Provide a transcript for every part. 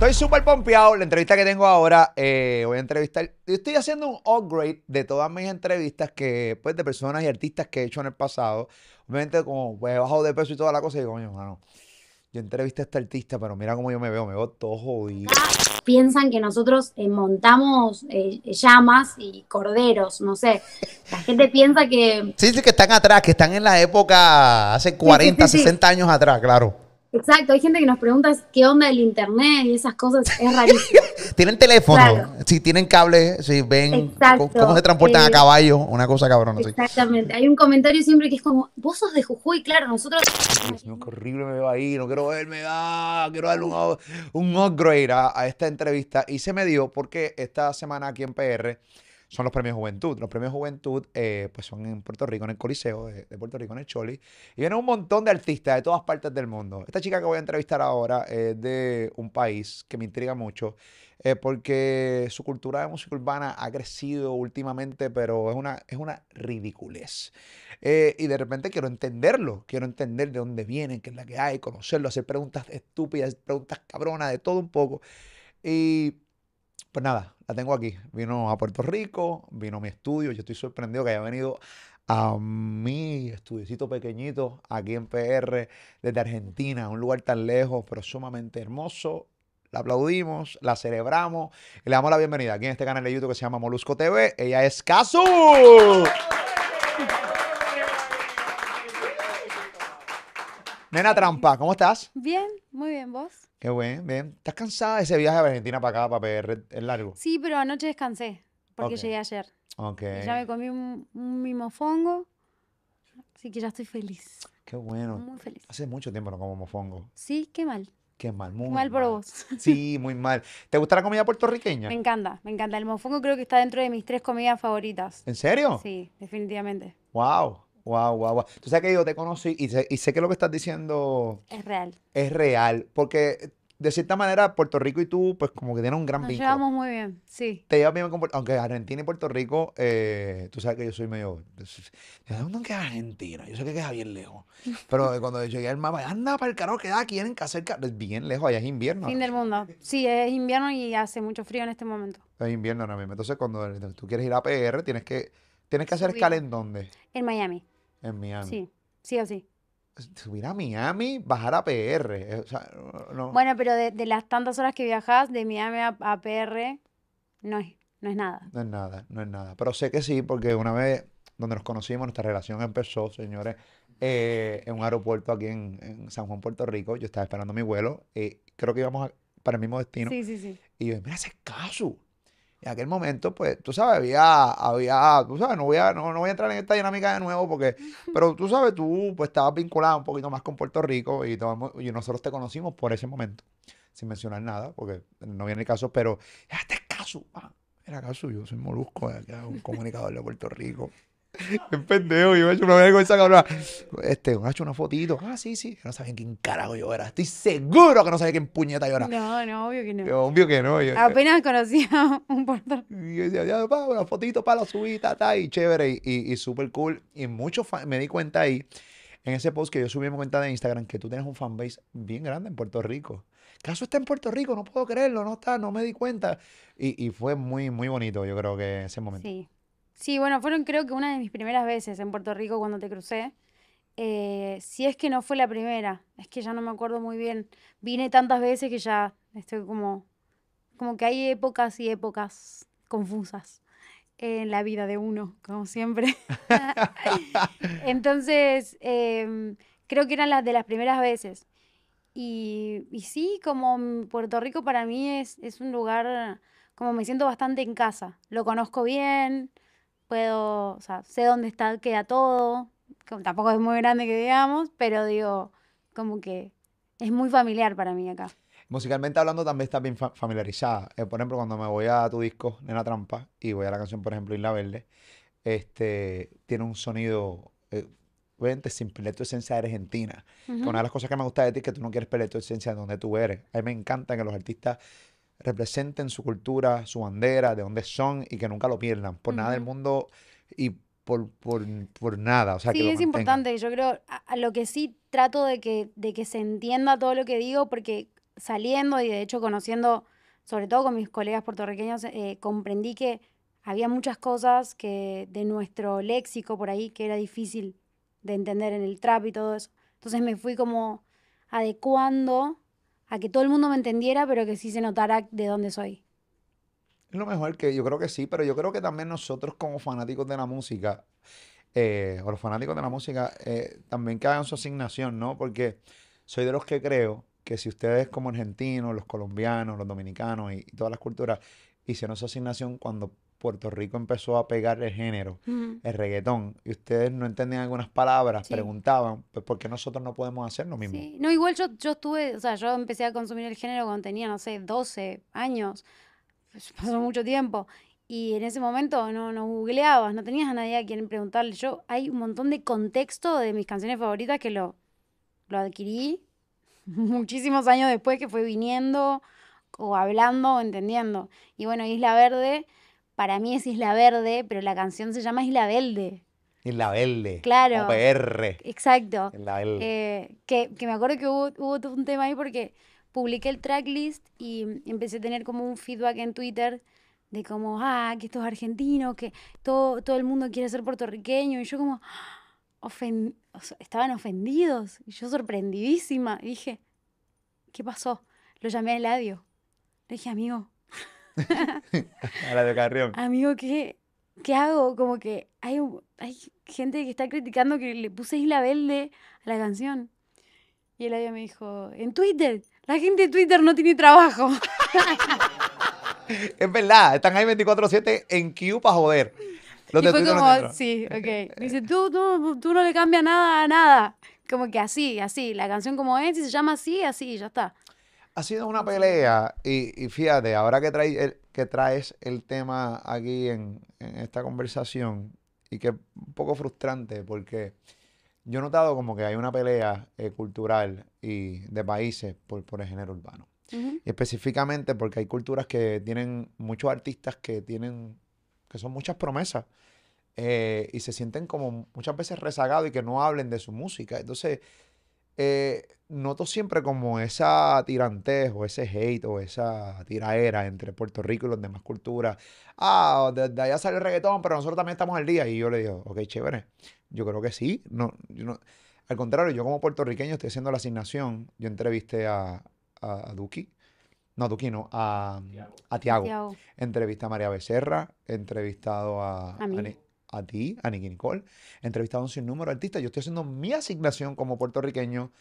Estoy súper pompeado. La entrevista que tengo ahora, eh, voy a entrevistar. Yo estoy haciendo un upgrade de todas mis entrevistas que, pues, de personas y artistas que he hecho en el pasado. Obviamente, como pues, he bajado de peso y toda la cosa, y digo, coño, mano, yo entrevisté a este artista, pero mira cómo yo me veo, me veo todo jodido. Piensan que nosotros eh, montamos eh, llamas y corderos, no sé. La gente piensa que. Sí, sí, que están atrás, que están en la época hace 40, sí, sí. 60 años atrás, claro. Exacto, hay gente que nos pregunta qué onda el internet y esas cosas, es rarísimo. tienen teléfono, Claro. si tienen cable, si ven Exacto. cómo, se transportan a Eh, caballo, una cosa cabrona. Sí. Exactamente. Hay un comentario siempre que es como, vos sos de Jujuy, claro, nosotros. Dios mío, qué horrible me veo ahí, no quiero verme, ah, quiero darle un, un upgrade a, a esta entrevista. Y se me dio porque esta semana aquí en PR son los premios Juventud. Los premios Juventud eh, pues son en Puerto Rico, en el Coliseo de, Puerto Rico, en el Choli. Y vienen un montón de artistas de todas partes del mundo. Esta chica que voy a entrevistar ahora es de un país que me intriga mucho eh, porque su cultura de música urbana ha crecido últimamente, pero es una, es una ridiculez. Eh, y de repente quiero entenderlo, quiero entender de dónde vienen, qué es la que hay, conocerlo, hacer preguntas estúpidas, preguntas cabronas, de todo un poco. Y pues nada, la tengo aquí. Vino a Puerto Rico, vino a mi estudio. Yo estoy sorprendido que haya venido a mi estudiocito pequeñito aquí en PR desde Argentina, un lugar tan lejos, pero sumamente hermoso. La aplaudimos, la celebramos le damos la bienvenida aquí en este canal de YouTube que se llama Molusco TV. Ella es Casu. Nena Trampa, ¿cómo estás? Bien, muy bien, ¿vos? Qué bien, bien. ¿Estás cansada de ese viaje de Argentina para acá, para PR? ¿Es largo? Sí, pero anoche descansé, porque Ok. llegué ayer. Ok. Ya me comí un, un mimofongo, así que ya estoy feliz, Qué bueno. muy feliz. Hace mucho tiempo no como mofongo. Sí, qué mal, Qué mal, muy qué mal por vos. Sí, muy mal. ¿Te gusta la comida puertorriqueña? Me encanta, me encanta. El mofongo creo que está dentro de mis tres comidas favoritas. ¿En serio? Sí, definitivamente. Wow, wow, wow, wow. Tú sabes que yo te conocí y sé, y sé que lo que estás diciendo Es real. es real, porque de cierta manera Puerto Rico y tú, pues como que tienen un gran Nos vínculo. llevamos muy bien, sí. Te llevas bien con Puerto aunque Argentina y Puerto Rico, eh, tú sabes que yo soy medio... ¿De dónde queda Argentina? Yo sé que queda bien lejos. Pero cuando llegué al mapa, anda para el carajo, queda aquí en casa cerca. Es bien lejos, allá es invierno. Fin del mundo. Sí, es invierno y hace mucho frío en este momento. Es invierno ahora mismo. Entonces, cuando tú quieres ir a PR, tienes que, tienes que hacer escala en dónde? En Miami, En Miami. sí, sí o sí. Subir a Miami, bajar a PR. eh, O sea, no- no. Bueno, pero de, de las tantas horas que viajás de Miami a, a PR, no es, no es nada. No es nada, no es nada. Pero sé que sí, porque una vez donde nos conocimos, nuestra relación empezó, señores, eh, en un aeropuerto aquí en, en San Juan, Puerto Rico. Yo estaba esperando mi vuelo. y creo que íbamos a- para el mismo destino. Sí, sí, sí. Y yo, mira ese caso. En aquel momento, pues, tú sabes, había, había, tú sabes, no voy a, no, no voy a entrar en esta dinámica de nuevo porque, pero tú sabes, tú pues estabas vinculado un poquito más con Puerto Rico y, todo- y nosotros te conocimos por ese momento, sin mencionar nada, porque no viene el caso, pero este es caso. Ah, era caso, yo soy molusco, de acá, un comunicador de Puerto Rico. Qué pendejo, yo me he hecho una vergüenza, cabrón. Este, me ha hecho una fotito. Ah, sí, sí. No sabían quién carajo yo era. Estoy seguro que no sabía quién puñeta yo era. No, no, obvio que no. Obvio que no. Yo, Apenas conocía un puerto. y yo decía, ya, pa, una fotito para la subida, ta, y chévere, y, y, y súper cool. Y mucho fan- me di cuenta ahí, en ese post que yo subí en mi cuenta de Instagram, que tú tienes un fanbase bien grande en Puerto Rico. ¿Caso está en Puerto Rico? No puedo creerlo, no está, no me di cuenta. Y, y fue muy, muy bonito, yo creo que ese momento. Sí. Sí, bueno, fueron creo que una de mis primeras veces en Puerto Rico cuando te crucé. Eh, si es que no fue la primera, es que ya no me acuerdo muy bien. Vine tantas veces que ya estoy como, como que hay épocas y épocas confusas en la vida de uno, como siempre. Entonces, em, creo que eran las de las primeras veces. Y, y sí, como Puerto Rico para mí es, es un lugar, como me siento bastante en casa. Lo conozco bien, puedo, o sea, sé dónde está, queda todo. como tampoco es muy grande que digamos, pero digo, como que es muy familiar para mí acá. Musicalmente hablando, también estás bien fa- familiarizada. Eh, por ejemplo, cuando me voy a tu disco, Nena Trampa, y voy a la canción, por ejemplo, Isla Verde, este, tiene un sonido, eh, obviamente, sin perder tu esencia de argentina. Que Ujú. una de las cosas que me gusta de ti es que tú no quieres perder tu esencia de donde tú eres. A mí me encanta que los artistas representen su cultura, su bandera, de dónde son y que nunca lo pierdan. Por nada del mundo y por, por, por nada. O sea, que Sí, lo es mantengan. importante. Yo creo, a, a lo que sí trato de que, de que se entienda todo lo que digo, porque saliendo y de hecho conociendo, sobre todo con mis colegas puertorriqueños, eh, comprendí que había muchas cosas que de nuestro léxico por ahí que era difícil de entender en el trap y todo eso. Entonces me fui como adecuando a que todo el mundo me entendiera, pero que sí se notara de dónde soy. Es lo mejor que yo creo que sí, pero yo creo que también nosotros como fanáticos de la música, eh, o los fanáticos de la música, eh, también que hagan su asignación, ¿no? Porque soy de los que creo que si ustedes como argentinos, los colombianos, los dominicanos y, y todas las culturas hicieron su asignación cuando Puerto Rico empezó a pegar el género, el reggaetón, y ustedes no entendían algunas palabras, Sí. preguntaban, pues ¿por qué nosotros no podemos hacer lo mismo? Sí, no, igual yo, yo estuve, o sea, yo empecé a consumir el género cuando tenía, no sé, 12 años, pues, pasó mucho tiempo, y en ese momento no, no googleabas, no tenías a nadie a quien preguntarle. Yo, hay un montón de contexto de mis canciones favoritas que lo, lo adquirí muchísimos años después que fue viniendo o hablando o entendiendo. Y bueno, Isla Verde, para mí es Isla Verde, pero la canción se llama Isla Verde. Isla Verde, Claro. PR, Exacto. Isla Verde. Eh, que, que me acuerdo que hubo, hubo todo un tema ahí porque publiqué el tracklist y empecé a tener como un feedback en Twitter de como, ah, que esto es argentino, que todo, todo el mundo quiere ser puertorriqueño. Y yo como, ofen- o sea, estaban ofendidos. Y yo sorprendidísima. Y dije, ¿qué pasó? Lo llamé a Eladio. Le dije, amigo, a la de Carrión. amigo, ¿qué, qué hago? Como que hay, hay gente que está criticando que le puse Isla Verde a la canción. Y Eladio me dijo, en Twitter, la gente de Twitter no tiene trabajo. Es verdad, están ahí 24-7 en Q para joder. Los y de fue Twitter no como, tienen sí, ok. Me dice, tú, tú, tú no le cambias nada a nada. Como que así, así. La canción como es, y se llama así, así, ya está. Ha sido una pelea y, y fíjate, ahora que, trae el- que traes el tema aquí en, en esta conversación y que es un poco frustrante porque yo he notado como que hay una pelea eh, cultural y de países por, por el género urbano. Y específicamente porque hay culturas que tienen muchos artistas que tienen, que son muchas promesas eh, y se sienten como muchas veces rezagados y que no hablen de su música. Entonces, eh, noto siempre como esa tirantez o ese hate o esa tiraera entre Puerto Rico y las demás culturas. Ah, de, de allá sale el reggaetón, pero nosotros también estamos al día. Y yo le digo, ok, chévere. Yo creo que sí. No, yo no- al contrario, yo como puertorriqueño estoy haciendo la asignación. Yo entrevisté a, a, a Duki. No, a Duki no, a, a Tiago. Entrevisté a María Becerra, he entrevistado a, A mí. Ni- a ti, a Nicky Nicole, he entrevistado a un sinnúmero de artistas. Yo estoy haciendo mi asignación como puertorriqueño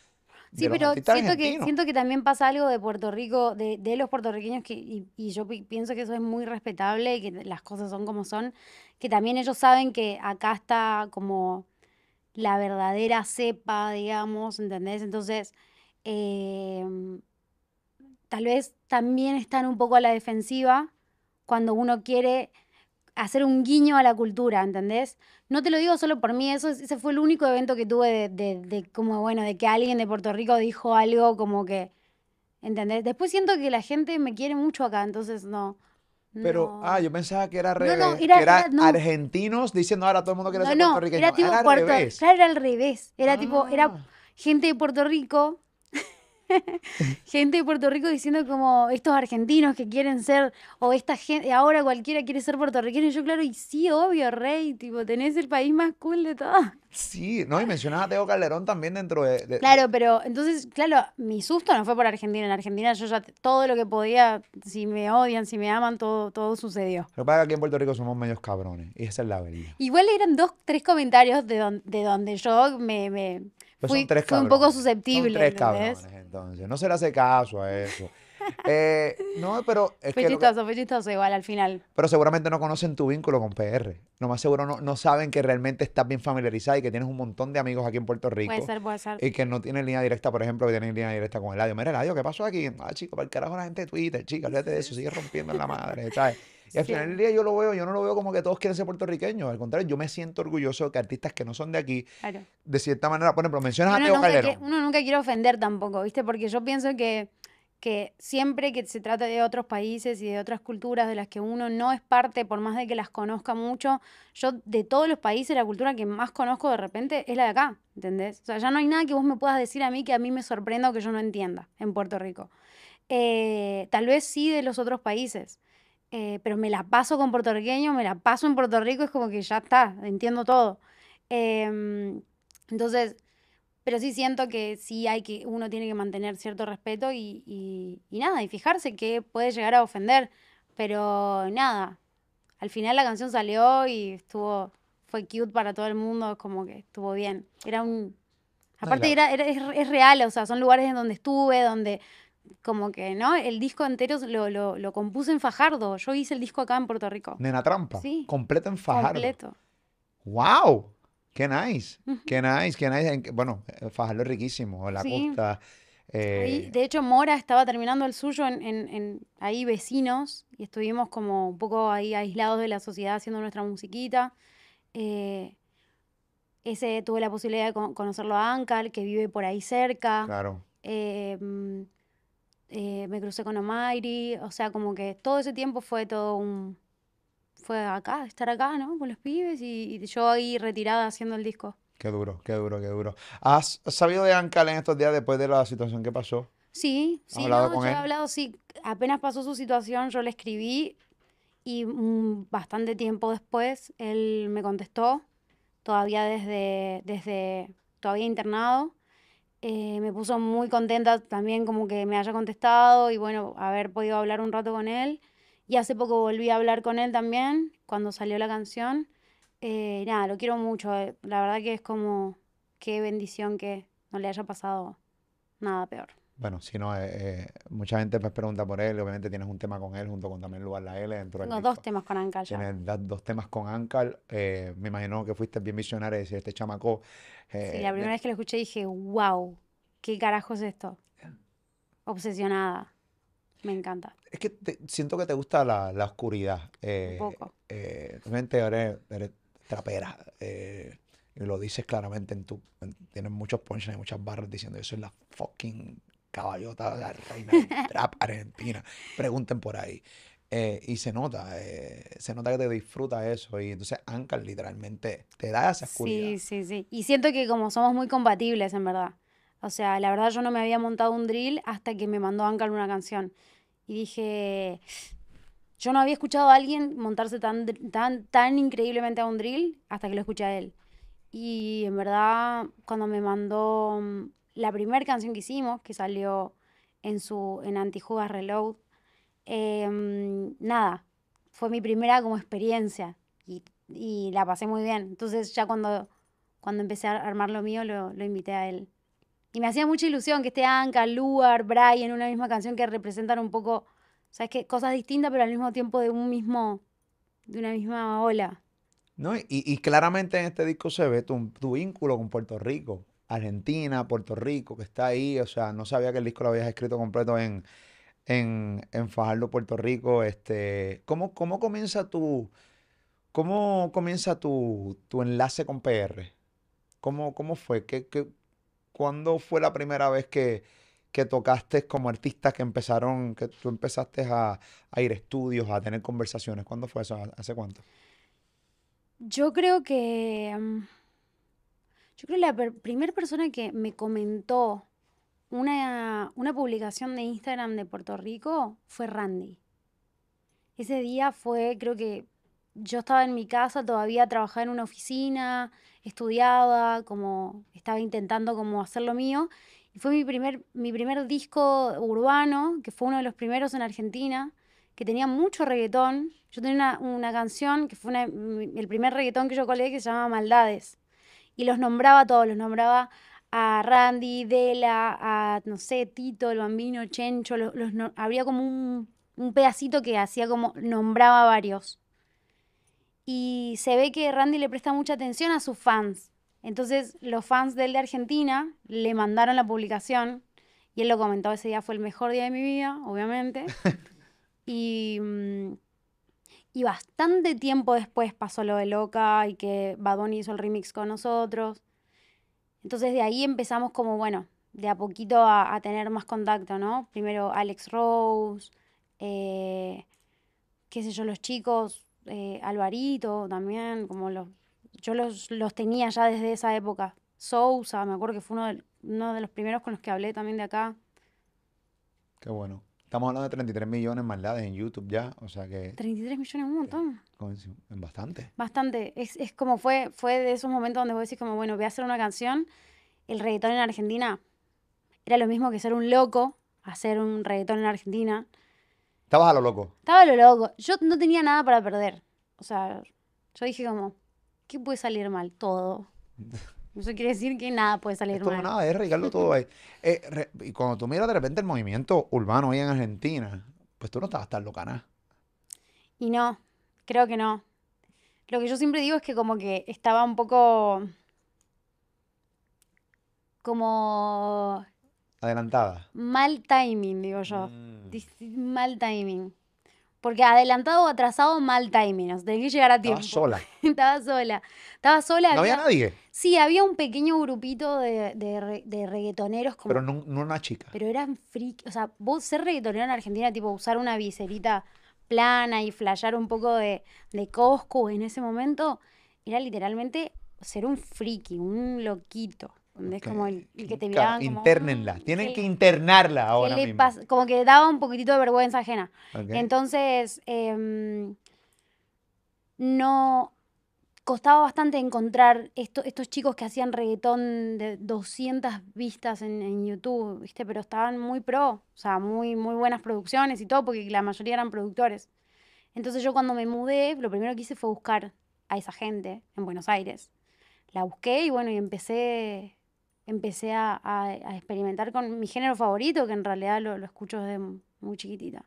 Sí, pero siento que, siento que también pasa algo de Puerto Rico, de, de los puertorriqueños, que, y, y yo pi- pienso que eso es muy respetable y que las cosas son como son, que también ellos saben que acá está como la verdadera cepa, digamos, ¿entendés? Entonces, em, tal vez también están un poco a la defensiva cuando uno quiere hacer un guiño a la cultura, ¿entendés? No te lo digo solo por mí, eso, es- ese fue el único evento que tuve de, de- de como, bueno, de que alguien de Puerto Rico dijo algo como que, ¿entendés? Después siento que la gente me quiere mucho acá, entonces no. Pero, no. ah, yo pensaba que era No, revés, no, que era- era era- no. argentinos diciendo ahora todo el mundo quiere No, ser no, puertorriqueño. era tipo Era al Puerto, revés. claro, era al revés. Era tipo, era Ah. gente de Puerto Rico, gente de Puerto Rico diciendo como estos argentinos que quieren ser, o esta gente, ahora cualquiera quiere ser puertorriqueño. Y yo, claro, y sí, obvio, rey, tipo, tenés el país más cool de todos. Sí, no, y mencionas a Teo Calderón también dentro de... de- Claro, pero entonces, claro, mi susto no fue por Argentina. En Argentina yo ya todo lo que podía, si me odian, si me aman, todo, todo sucedió. Lo que pasa es que aquí en Puerto Rico somos medios cabrones, y esa es la verdad. Igual eran dos, tres comentarios de, don- de donde yo me, me Pues fui, son tres fui un poco susceptible, Son tres cabrones, entonces. No se le hace caso a eso. Eh, no, pero es Fue que, chistoso, fue chistoso igual al final. pero seguramente no conocen tu vínculo con PR. Lo más seguro no, no saben que realmente estás bien familiarizada y que tienes un montón de amigos aquí en Puerto Rico. Puede ser, puede ser. Y que no tienen línea directa, por ejemplo, que tienen línea directa con Eladio. Mira, Eladio, ¿qué pasó aquí? Ah, chico, para el carajo la gente de Twitter, chica, olvídate de eso, sigue rompiendo en la madre, ¿sabes? Y al Sí. final del día yo lo veo, yo no lo veo como que todos quieren ser puertorriqueños. Al contrario, yo me siento orgulloso de que artistas que no son de aquí, Claro. de cierta manera, por ejemplo, mencionas a Teo Calderón. que- uno nunca quiere ofender tampoco, ¿viste? Porque yo pienso que, que siempre que se trata de otros países y de otras culturas de las que uno no es parte, por más de que las conozca mucho, yo de todos los países, la cultura que más conozco de repente es la de acá, ¿entendés? O sea, ya no hay nada que vos me puedas decir a mí que a mí me sorprenda o que yo no entienda en Puerto Rico. Eh, tal vez sí de los otros países. Eh, pero me la paso con puertorriqueños, me la paso en Puerto Rico, es como que ya está, entiendo todo. Em, entonces, pero sí siento que sí hay que, uno tiene que mantener cierto respeto y, y, y nada, y fijarse que puede llegar a ofender, pero nada, al final la canción salió y estuvo, fue cute para todo el mundo, como que estuvo bien. Era un... Aparte era- es, es real, o sea, son lugares en donde estuve, donde como que, ¿no? El disco entero lo, lo, lo compuse en Fajardo. Yo hice el disco acá en Puerto Rico. Nena Trampa. Sí. Completa en Fajardo. Completo. ¡Wow! ¡Qué nice! ¡Qué nice! ¡Qué nice! En- Bueno, eh, Fajardo es riquísimo. La Sí. costa. eh, Ahí, de hecho, Mora estaba terminando el suyo en, en- en- ahí vecinos y estuvimos como un poco ahí aislados de la sociedad haciendo nuestra musiquita. Eh, ese tuve la posibilidad de co- conocerlo a Ankar, que vive por ahí cerca. claro. Eh, me crucé con Omairi, o sea, como que todo ese tiempo fue todo un... Fue acá, estar acá, ¿no? Con los pibes y, y yo ahí retirada haciendo el disco. Qué duro, qué duro, qué duro. ¿Has sabido de Ankal en estos días después de la situación que pasó? Sí, ¿Has sí, hablado no, con yo he él? hablado, sí. Apenas pasó su situación, yo le escribí y mm, bastante tiempo después él me contestó, todavía desde, desde todavía internado. Eh, me puso muy contenta también como que me haya contestado y bueno, haber podido hablar un rato con él. Y hace poco volví a hablar con él también, cuando salió la canción. Eh, nada, lo quiero mucho. eh, La verdad que es como, qué bendición que no le haya pasado nada peor. Bueno, si no, eh, eh, mucha gente pues pregunta por él. Obviamente tienes un tema con él junto con también Lugar La L dentro del Tengo dos disco. temas con Ankar ya. Tienes da- dos temas con Ankal. eh, me imagino que fuiste bien visionario y decir, este chamaco. Sí, eh, la de- primera vez que lo escuché dije, wow, ¿qué carajo es esto? Obsesionada. Me encanta. Es que te- siento que te gusta la, la oscuridad. eh, poco. eh, realmente eres, eres trapera. eh, y lo dices claramente en tu. en- tienes muchos punchlines, muchas barras diciendo: Yo soy la fucking caballota, la reina del trap argentina. Pregunten por ahí. Eh, y se nota, eh, se nota que te disfruta eso. Y entonces Ankar literalmente te da esa oscuridad. Sí, sí, sí. Y siento que como somos muy compatibles, en verdad. O sea, la verdad yo no me había montado un drill hasta que me mandó Ankar una canción. Y dije, yo no había escuchado a alguien montarse tan, tan, tan increíblemente a un drill hasta que lo escuché a él. Y en verdad, cuando me mandó mm, la primera canción que hicimos, que salió en su en Antijugas Reload, eh, mm, nada, fue mi primera como experiencia y, y la pasé muy bien. Entonces ya cuando, cuando empecé a armar lo mío, lo, lo invité a él. Y me hacía mucha ilusión que esté Anka, Luar, Brian una misma canción que representan un poco, ¿sabes qué? Cosas distintas, pero al mismo tiempo de un mismo, de una misma ola. ¿No? Y, y claramente en este disco se ve tu, tu vínculo con Puerto Rico, Argentina, Puerto Rico, que está ahí. O sea, no sabía que el disco lo habías escrito completo en, en, en Fajardo, Puerto Rico. Este, ¿cómo, cómo comienza tu, cómo comienza tu, tu enlace con PR? ¿Cómo, cómo fue? ¿Qué, qué, cuándo fue la primera vez que, que tocaste como artista que empezaron, que tú empezaste a, a ir a estudios, a tener conversaciones? ¿Cuándo fue eso? ¿Hace cuánto? Yo creo que. mm, Yo creo que la per- primer persona que me comentó una, una publicación de Instagram de Puerto Rico fue Randy. Ese día fue, creo que yo estaba en mi casa, todavía trabajaba en una oficina, estudiaba, como estaba intentando como hacer lo mío. Y fue mi primer, mi primer disco urbano, que fue uno de los primeros en Argentina, que tenía mucho reggaetón. Yo tenía una, canción que fue el primer reggaetón que yo colgué que se llama Maldades. Y los nombraba a todos, los nombraba a Randy, Dela, a, no sé, Tito, el Bambino, Chencho, los, los habría como un, un pedacito que hacía como, nombraba varios. Y se ve que Randy le presta mucha atención a sus fans. Entonces los fans de él de Argentina le mandaron la publicación y él lo comentó, ese día fue el mejor día de mi vida, obviamente. Y, mm, y bastante tiempo después pasó lo de Loca y que Bad Bunny hizo el remix con nosotros. Entonces de ahí empezamos como, bueno, de a poquito a, a tener más contacto, ¿no? Primero Alex Rose, eh, qué sé yo, los chicos, eh, Alvarito también, como los, yo los, los tenía ya desde esa época. Sousa, me acuerdo que fue uno de, uno de los primeros con los que hablé también de acá. Qué bueno. Estamos hablando de 33 millones maldades en YouTube ya, o sea que 33 millones, un montón. con- en bastante. Bastante. Es, es como fue, fue de esos momentos donde vos decís como, bueno, voy a hacer una canción. El reggaetón en Argentina era lo mismo que ser un loco, hacer un reggaetón en Argentina. Estabas a lo loco. Estaba lo loco. Yo no tenía nada para perder. O sea, yo dije como, ¿qué puede salir mal? Todo. Eso quiere decir que nada puede salir mal. nada, es arriesgarlo todo ahí. Eh, re- y cuando tú miras de repente el movimiento urbano hoy en Argentina, pues tú no estabas tan loca, nada. Y no, creo que no. Lo que yo siempre digo es que como que estaba un poco como Adelantada. mal timing, digo yo. Mm. Mal timing. Porque adelantado o atrasado, mal timing. O sea, tenés que llegar a tiempo. sola. Estaba sola. Estaba sola. No había había- nadie, Sí, había un pequeño grupito de, de, re- de reggaetoneros como pero no, no una chica. Pero eran freak, o sea, vos ser reggaetonero en Argentina, tipo usar una viserita plana y flashear un poco de, de Coscu en ese momento, era literalmente ser un friki, un loquito. Es como el, el que te Claro, miraban como... internenla. "Mm, Tienen ¿qué que internarla ahora mismo. pasa?". Como que daba un poquitito de vergüenza ajena. Ok. Entonces, em, no costaba bastante encontrar esto- estos chicos que hacían reggaetón de 200 vistas en, en YouTube, ¿viste? Pero estaban muy pro, o sea, muy, muy buenas producciones y todo, porque la mayoría eran productores. Entonces yo cuando me mudé, lo primero que hice fue buscar a esa gente en Buenos Aires. La busqué y bueno, y empecé, empecé a, a- a experimentar con mi género favorito, que en realidad lo, lo escucho desde muy chiquitita.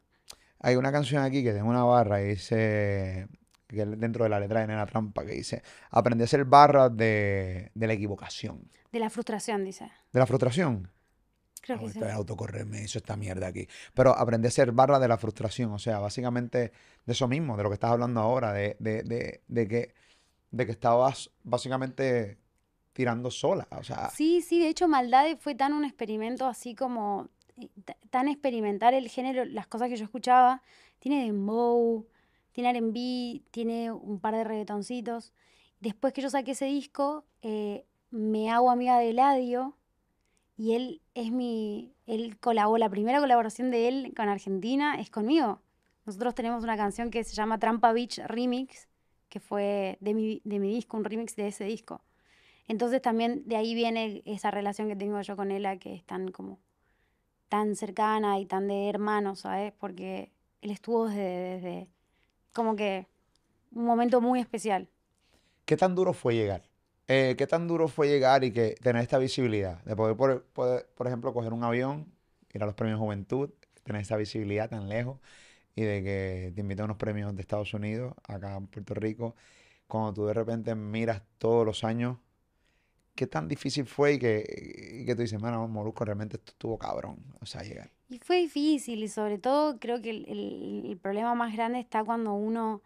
Hay una canción aquí que tiene una barra y dice, que dentro de la letra de Nena Trampa, que dice, aprendí a hacer barras de, de la equivocación, De la frustración, dice. de la frustración. Creo que sí. Voy a autocorrerme, eso esta mierda aquí. Pero aprendí a hacer barra de la frustración, o sea, básicamente de eso mismo, de lo que estás hablando ahora, de, de, de, de que, de que estabas básicamente tirando sola, o sea, Sí, sí, de hecho Maldade fue tan un experimento así como eh, ta- tan experimentar el género, las cosas que yo escuchaba. Tiene dembow, tiene R&B, tiene un par de reggaetoncitos. Después que yo saqué ese disco, eh, me hago amiga de Eladio y él es mi, él colaboró, la primera colaboración de él con Argentina es conmigo. Nosotros tenemos una canción que se llama Trampa Beach Remix, que fue de mi, de mi disco, un remix de ese disco. Entonces también de ahí viene esa relación que tengo yo con ella, que es tan como tan cercana y tan de hermano, ¿sabes? Porque él estuvo desde, desde como que un momento muy especial. ¿qué tan duro fue llegar? Eh, ¿qué tan duro fue llegar y que tener esta visibilidad? De poder, por, poder, por ejemplo, coger un avión, ir a los premios Juventud, tener esa visibilidad tan lejos y de que te invitan a unos premios de Estados Unidos, acá en Puerto Rico, cuando tú de repente miras todos los años, ¿qué tan difícil fue y que, y que tú dices, mano, Molusco, realmente estuvo cabrón, o sea, llegar? Y fue difícil y sobre todo creo que el, el- problema más grande está cuando uno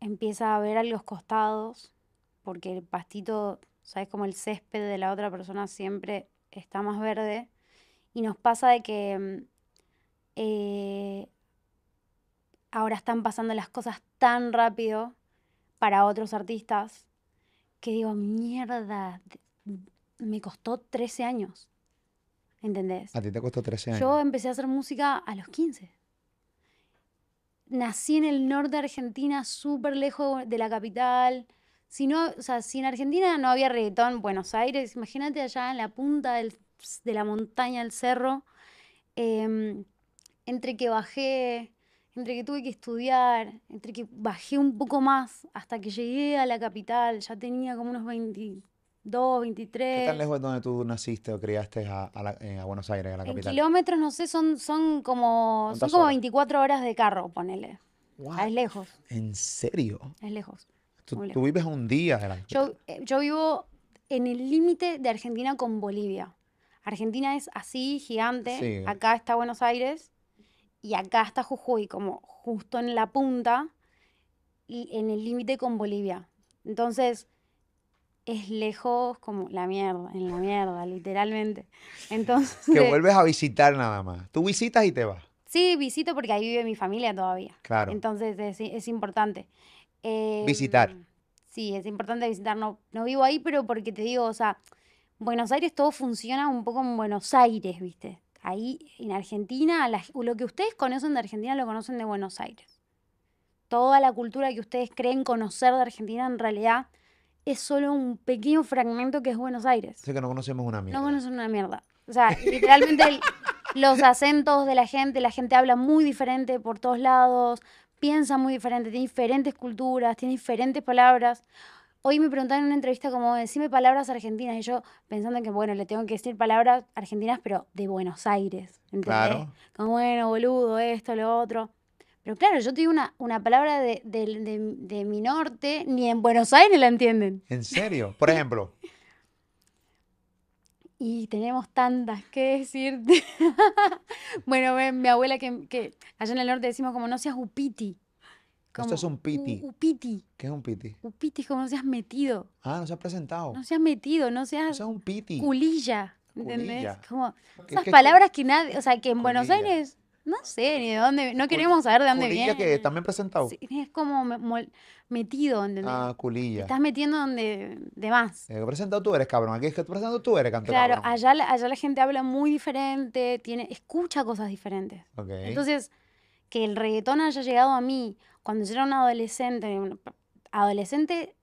empieza a ver a los costados, porque el pastito, sabes, como el césped de la otra persona siempre está más verde. Y nos pasa de que eh, ahora están pasando las cosas tan rápido para otros artistas que digo, mierda, me costó 13 años. ¿Entendés? A ti te costó 13 años. Yo empecé a hacer música a los 15. Nací en el norte de Argentina, súper lejos de la capital. Si no, o sea, si en Argentina no había reggaetón, Buenos Aires, imagínate allá en la punta del- de la montaña, el cerro, em, entre que bajé, entre que tuve que estudiar, entre que bajé un poco más hasta que llegué a la capital, ya tenía como unos 22, 23. ¿Qué tan lejos es donde tú naciste o criaste a, a la- eh, a Buenos Aires, a la En capital? kilómetros, no sé, son, son como, son ¿Cuántas como horas? 24 horas de carro, ponele. What? Ah, es lejos, ¿En serio? es lejos. Tú, Muy tú vives a un día de la Yo, eh, yo vivo en el límite de Argentina con Bolivia. Argentina es así, gigante. Sí. Acá está Buenos Aires y acá está Jujuy, como justo en la punta, y en el límite con Bolivia. Entonces, es lejos como la mierda, en la mierda, literalmente. Entonces, Que vuelves a visitar nada más. Tú visitas y te vas. Sí, visito porque ahí vive mi familia todavía. Claro. Entonces es, es importante. Em, Visitar. Sí, es importante visitar. No, no vivo ahí, pero porque te digo, o sea, Buenos Aires todo funciona un poco en Buenos Aires, ¿viste? Ahí en Argentina, lo que ustedes conocen de Argentina lo conocen de Buenos Aires. Toda la cultura que ustedes creen conocer de Argentina en realidad es solo un pequeño fragmento que es Buenos Aires. Así que no conocemos una mierda. No conocen una mierda. O sea, literalmente el- los acentos de la gente, la gente habla muy diferente por todos lados, piensa muy diferente, tiene diferentes culturas, tiene diferentes palabras. Hoy me preguntaron en una entrevista como, decime palabras argentinas, y yo pensando que, bueno, le tengo que decir palabras argentinas, pero de Buenos Aires, ¿entendés? Claro. Como, bueno, boludo, esto, lo otro. Pero claro, yo te digo una, una palabra de, de- de- de mi norte, ni en Buenos Aires la entienden. ¿En serio? Por ejemplo, Y tenemos tantas que decirte. bueno, mi abuela que, que allá en el norte decimos como no seas upiti. Esto es un piti. "U- upiti. ¿qué es un piti? Upiti es como no seas metido. Ah, no se ha presentado. No seas metido, no seas Eso es un piti. culilla. ¿Entendés? Culilla. Como ¿Qué- esas palabras que nadie, o sea, que en Buenos. Aires, no sé ni de dónde, no queremos saber de dónde Culilla viene. que también presentado. Sí, es como me- mol- metido, ¿entendés? Ah, Te culilla. estás metiendo donde de más. Eh, ¿Qué presentado tú eres, cabrón? Aquí es que presentado tú eres, canto Claro, cabrón. allá, la- allá la gente habla muy diferente, tiene, escucha cosas diferentes. Ok. Entonces, que el reggaetón haya llegado a mí cuando yo era una adolescente, adolescente,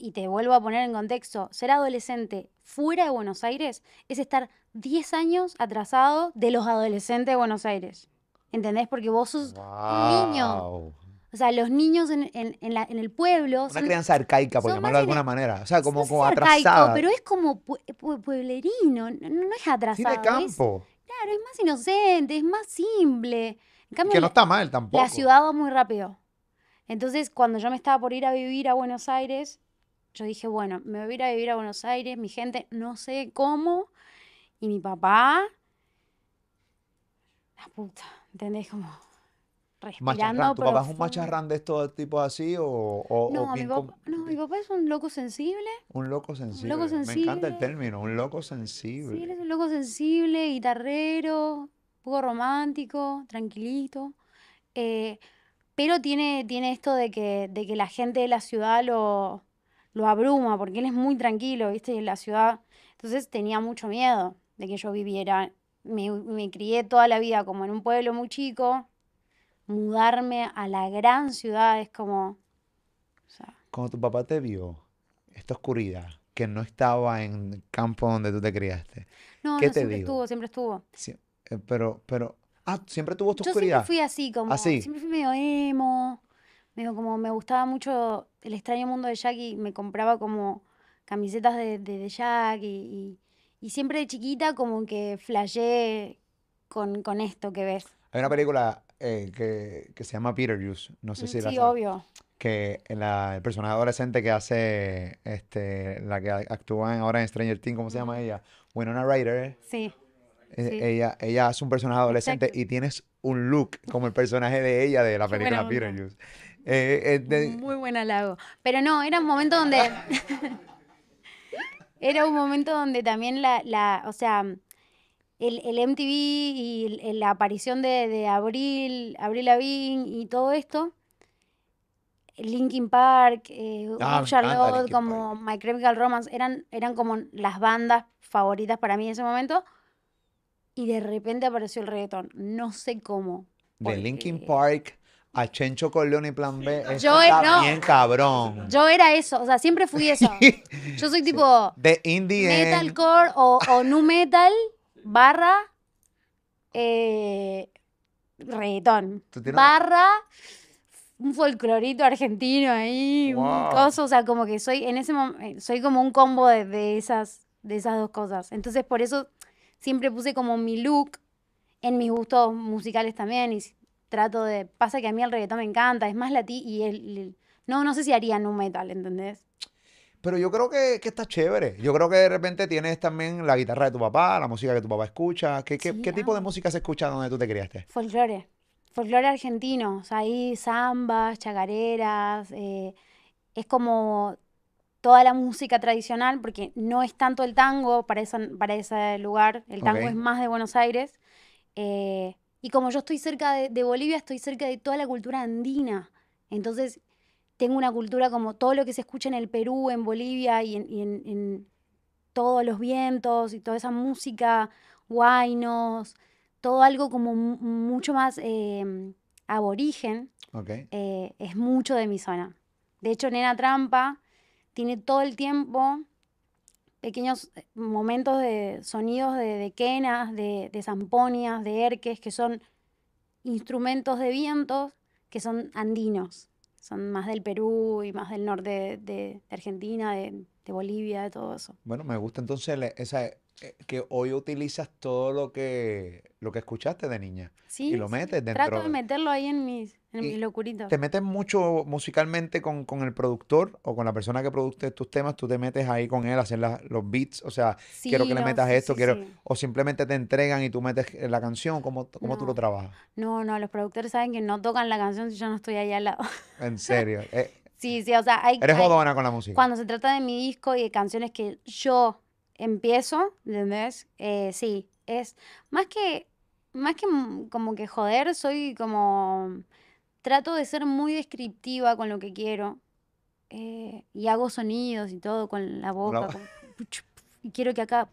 y te vuelvo a poner en contexto, ser adolescente fuera de Buenos Aires es estar 10 años atrasado de los adolescentes de Buenos Aires. ¿Entendés? Porque vos sos un niño. O sea, los niños en, en- en la- en el pueblo Una son, crianza arcaica, por llamarlo de alguna manera. O sea, como, no como si arcaico, atrasada. pero es como pue- pue- pueblerino, no, no es Sí, atrasado. de es- campo. claro, es más inocente, es más simple. En cambio, Que no está mal tampoco. la ciudad va muy rápido. Entonces, cuando yo me estaba por ir a vivir a Buenos Aires, yo dije, bueno, me voy a ir a vivir a Buenos Aires, mi gente, no sé cómo, y mi papá, la puta, ¿entendés? Como respirando. ¿Tu papá es un macharrán de estos tipos así o, o- o No, mi bien papá, no, mi papá es un loco sensible. un loco sensible? loco Me encanta el término, un loco Sí, sensible. es un loco sensible, guitarrero, un poco romántico, tranquilito. eh, pero tiene, tiene esto de que, de que la gente de la ciudad lo, lo abruma, porque él es muy tranquilo, ¿viste? Y en la ciudad. Entonces tenía mucho miedo de que yo viviera. Me, me crié toda la vida como en un pueblo muy chico. Mudarme a la gran ciudad es como. O sea, Cuando tu papá te vio, esta oscuridad, que no estaba en el campo donde tú te criaste. no, ¿Qué no, te siempre digo? estuvo, siempre estuvo. Sí, eh, pero, pero, ah, siempre tuvo Yo siempre oscuridad. fui así, como, Así. siempre fui medio emo, medio como me gustaba mucho el extraño mundo de Jack y me compraba como camisetas de, de, de Jack y, y- y siempre de chiquita como que flashé con, con esto que ves. Hay una película eh, que, que se llama Beetlejuice, no sé Mm, si la Sí, obvio. que la- el personaje adolescente que hace, este, la que actúa en- ahora en Stranger Things, ¿cómo se llama ella? Winona Ryder, Sí, eh, Sí. ella, ella hace un personaje adolescente Exacto. y tienes un look como el personaje de ella de la película. Beetlejuice. Eh, de- muy buen halago. Pero no, era un momento donde... Era un momento donde también la, la o sea, el, el MTV y el- la aparición de, de Abril, Abril Lavigne y todo esto, Linkin Park, eh, Ah, Charlotte, Linkin como My Chemical Romance, eran, eran como las bandas favoritas para mí en ese momento. Y de repente apareció el reggaetón. No sé cómo. de Linkin Park a Chencho Corleone y Plan B, Yo, eh, está no. bien cabrón. Yo era eso, o sea, siempre fui eso. Yo soy tipo De Indie metalcore o, o nu metal barra eh, reggaetón. Barra un folclorito argentino ahí, un Wow. coso, o sea, como que soy en ese momento, soy como un combo de, de esas, de esas dos cosas. Entonces, por eso siempre puse como mi look en mis gustos musicales también y trato de, pasa que a mí el reggaetón me encanta, es más latí y el, el- no, no sé si haría nu metal, ¿entendés? Pero yo creo que, que está chévere. Yo creo que de repente tienes también la guitarra de tu papá, la música que tu papá escucha. ¿Qué, qué, Sí, qué tipo de música se escucha donde tú te criaste? Folclore, folclore argentino, o sea, ahí zambas, chacareras, eh, es como toda la música tradicional, porque no es tanto el tango para, esa, para ese lugar, el tango Ok. es más de Buenos Aires, eh, y como yo estoy cerca de, de Bolivia, estoy cerca de toda la cultura andina, entonces tengo una cultura como todo lo que se escucha en el Perú, en Bolivia y en, y en- en todos los vientos y toda esa música, huaynos, todo algo como mu- mucho más em, aborigen, Ok. eh, es mucho de mi zona. De hecho, Nena Trampa tiene todo el tiempo pequeños eh, momentos de sonidos de, de quenas, de, de zamponias, de erques, que son instrumentos de vientos que son andinos. Son más del Perú y más del norte de, de- Argentina, de, de Bolivia, de todo eso. Bueno, me gusta entonces esa, que hoy utilizas todo lo que, lo que escuchaste de niña y Sí, lo sí, metes trato dentro. de meterlo ahí en mis, en Y mis locuritas. ¿Te metes mucho musicalmente con, con el productor o con la persona que produce tus temas? ¿Tú te metes ahí con él a hacer la- los beats? O sea, quiero que le metas esto, quiero... O simplemente te entregan y tú metes eh, la canción, ¿cómo, cómo tú lo trabajas? no, no, los productores saben que no tocan la canción si yo no estoy ahí al lado. En serio. eh, Sí, sí, o sea, hay, eres hay- jodona con la música. cuando se trata de mi disco y de canciones que yo empiezo, ¿entendés? Eh, sí, es más que, más que como que joder, soy como, trato de ser muy descriptiva con lo que quiero eh, y hago sonidos y todo con la boca, como y quiero que acá,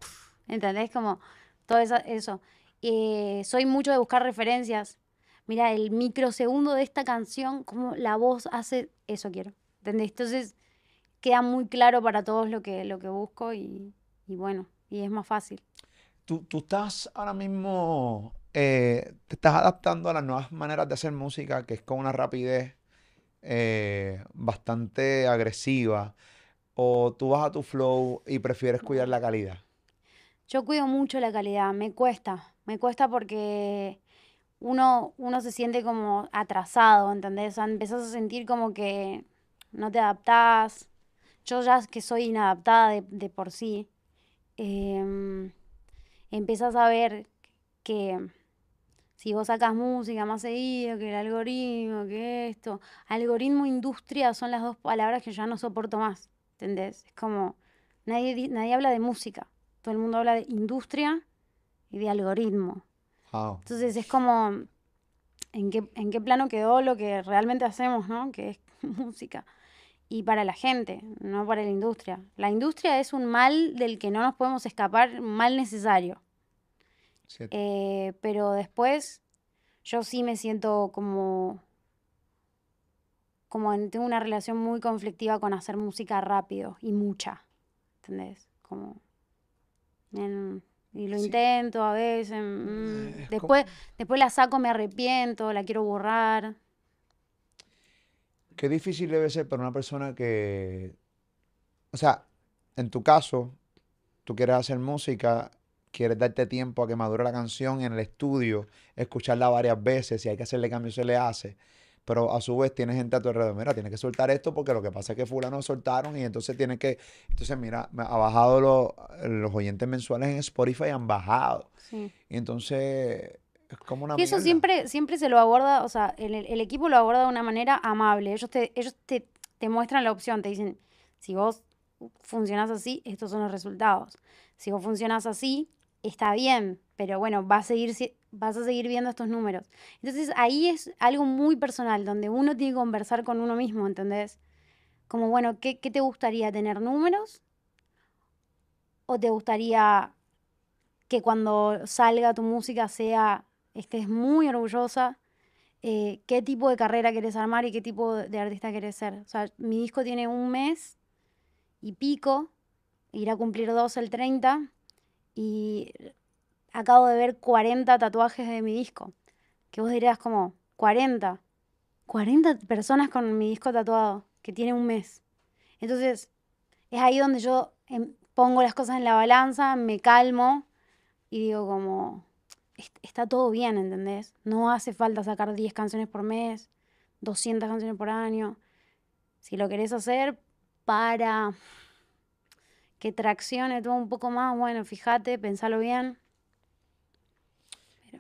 ¿entendés? Como todo eso. Eh, soy mucho de buscar referencias. Mira, el microsegundo de esta canción, como la voz hace, eso quiero. ¿Entendés? Entonces queda muy claro para todos lo que, lo que busco y, y bueno, y es más fácil. Tú, tú estás ahora mismo, eh, te estás adaptando a las nuevas maneras de hacer música, que es con una rapidez eh, bastante agresiva, o tú vas a tu flow y prefieres cuidar la calidad. Yo cuido mucho la calidad, me cuesta, me cuesta porque uno, uno se siente como atrasado, ¿entendés? O sea, empezás a sentir como que no te adaptás. Yo ya que soy inadaptada de, de por sí, em, empezás a ver que si vos sacas música más seguido, que el algoritmo, que esto, algoritmo, industria son las dos palabras que ya no soporto más, ¿entendés? Es como, nadie, di- nadie habla de música, todo el mundo habla de industria y de algoritmo. Wow. Entonces es como, ¿en qué, en qué plano quedó lo que realmente hacemos, ¿no? Que es música. Y para la gente, no para la industria. La industria es un mal del que no nos podemos escapar, un mal necesario. Sí, Eh, pero después yo sí me siento como, como en- tengo una relación muy conflictiva con hacer música rápido y mucha, ¿entendés? Como, en- y lo Sí. intento a veces, mm, como- después, después la saco, me arrepiento, la quiero borrar. Qué difícil debe ser para una persona que, o sea, en tu caso, tú quieres hacer música, quieres darte tiempo a que madure la canción en el estudio, escucharla varias veces, si hay que hacerle cambios se le hace, pero a su vez tienes gente a tu alrededor, mira, tienes que soltar esto porque lo que pasa es que fulano soltaron y entonces tienes que, entonces mira, me- ha bajado los, los oyentes mensuales en Spotify han bajado, Sí. y entonces es como una Y eso siempre, siempre se lo aborda, o sea, el, el equipo lo aborda de una manera amable. Ellos te, ellos te, te muestran la opción, te dicen, si vos funcionás así, estos son los resultados. Si vos funcionás así, está bien, pero bueno, vas a seguir, vas a seguir viendo estos números. Entonces ahí es algo muy personal, donde uno tiene que conversar con uno mismo, ¿entendés? Como, bueno, ¿qué, qué te gustaría? ¿Tener números? ¿O te gustaría que cuando salga tu música sea, estés muy orgullosa? eh, ¿qué tipo de carrera querés armar y qué tipo de artista querés ser? O sea, mi disco tiene un mes y pico, irá a cumplir dos el 30 y acabo de ver 40 tatuajes de mi disco. Que vos dirías como, 40. 40 personas con mi disco tatuado, que tiene un mes. Entonces, es ahí donde yo em, pongo las cosas en la balanza, me calmo y digo como, "Est- está todo bien, ¿entendés? No hace falta sacar 10 canciones por mes, 200 canciones por año. Si lo querés hacer para que traccione todo un poco más, bueno, fíjate, pensalo bien.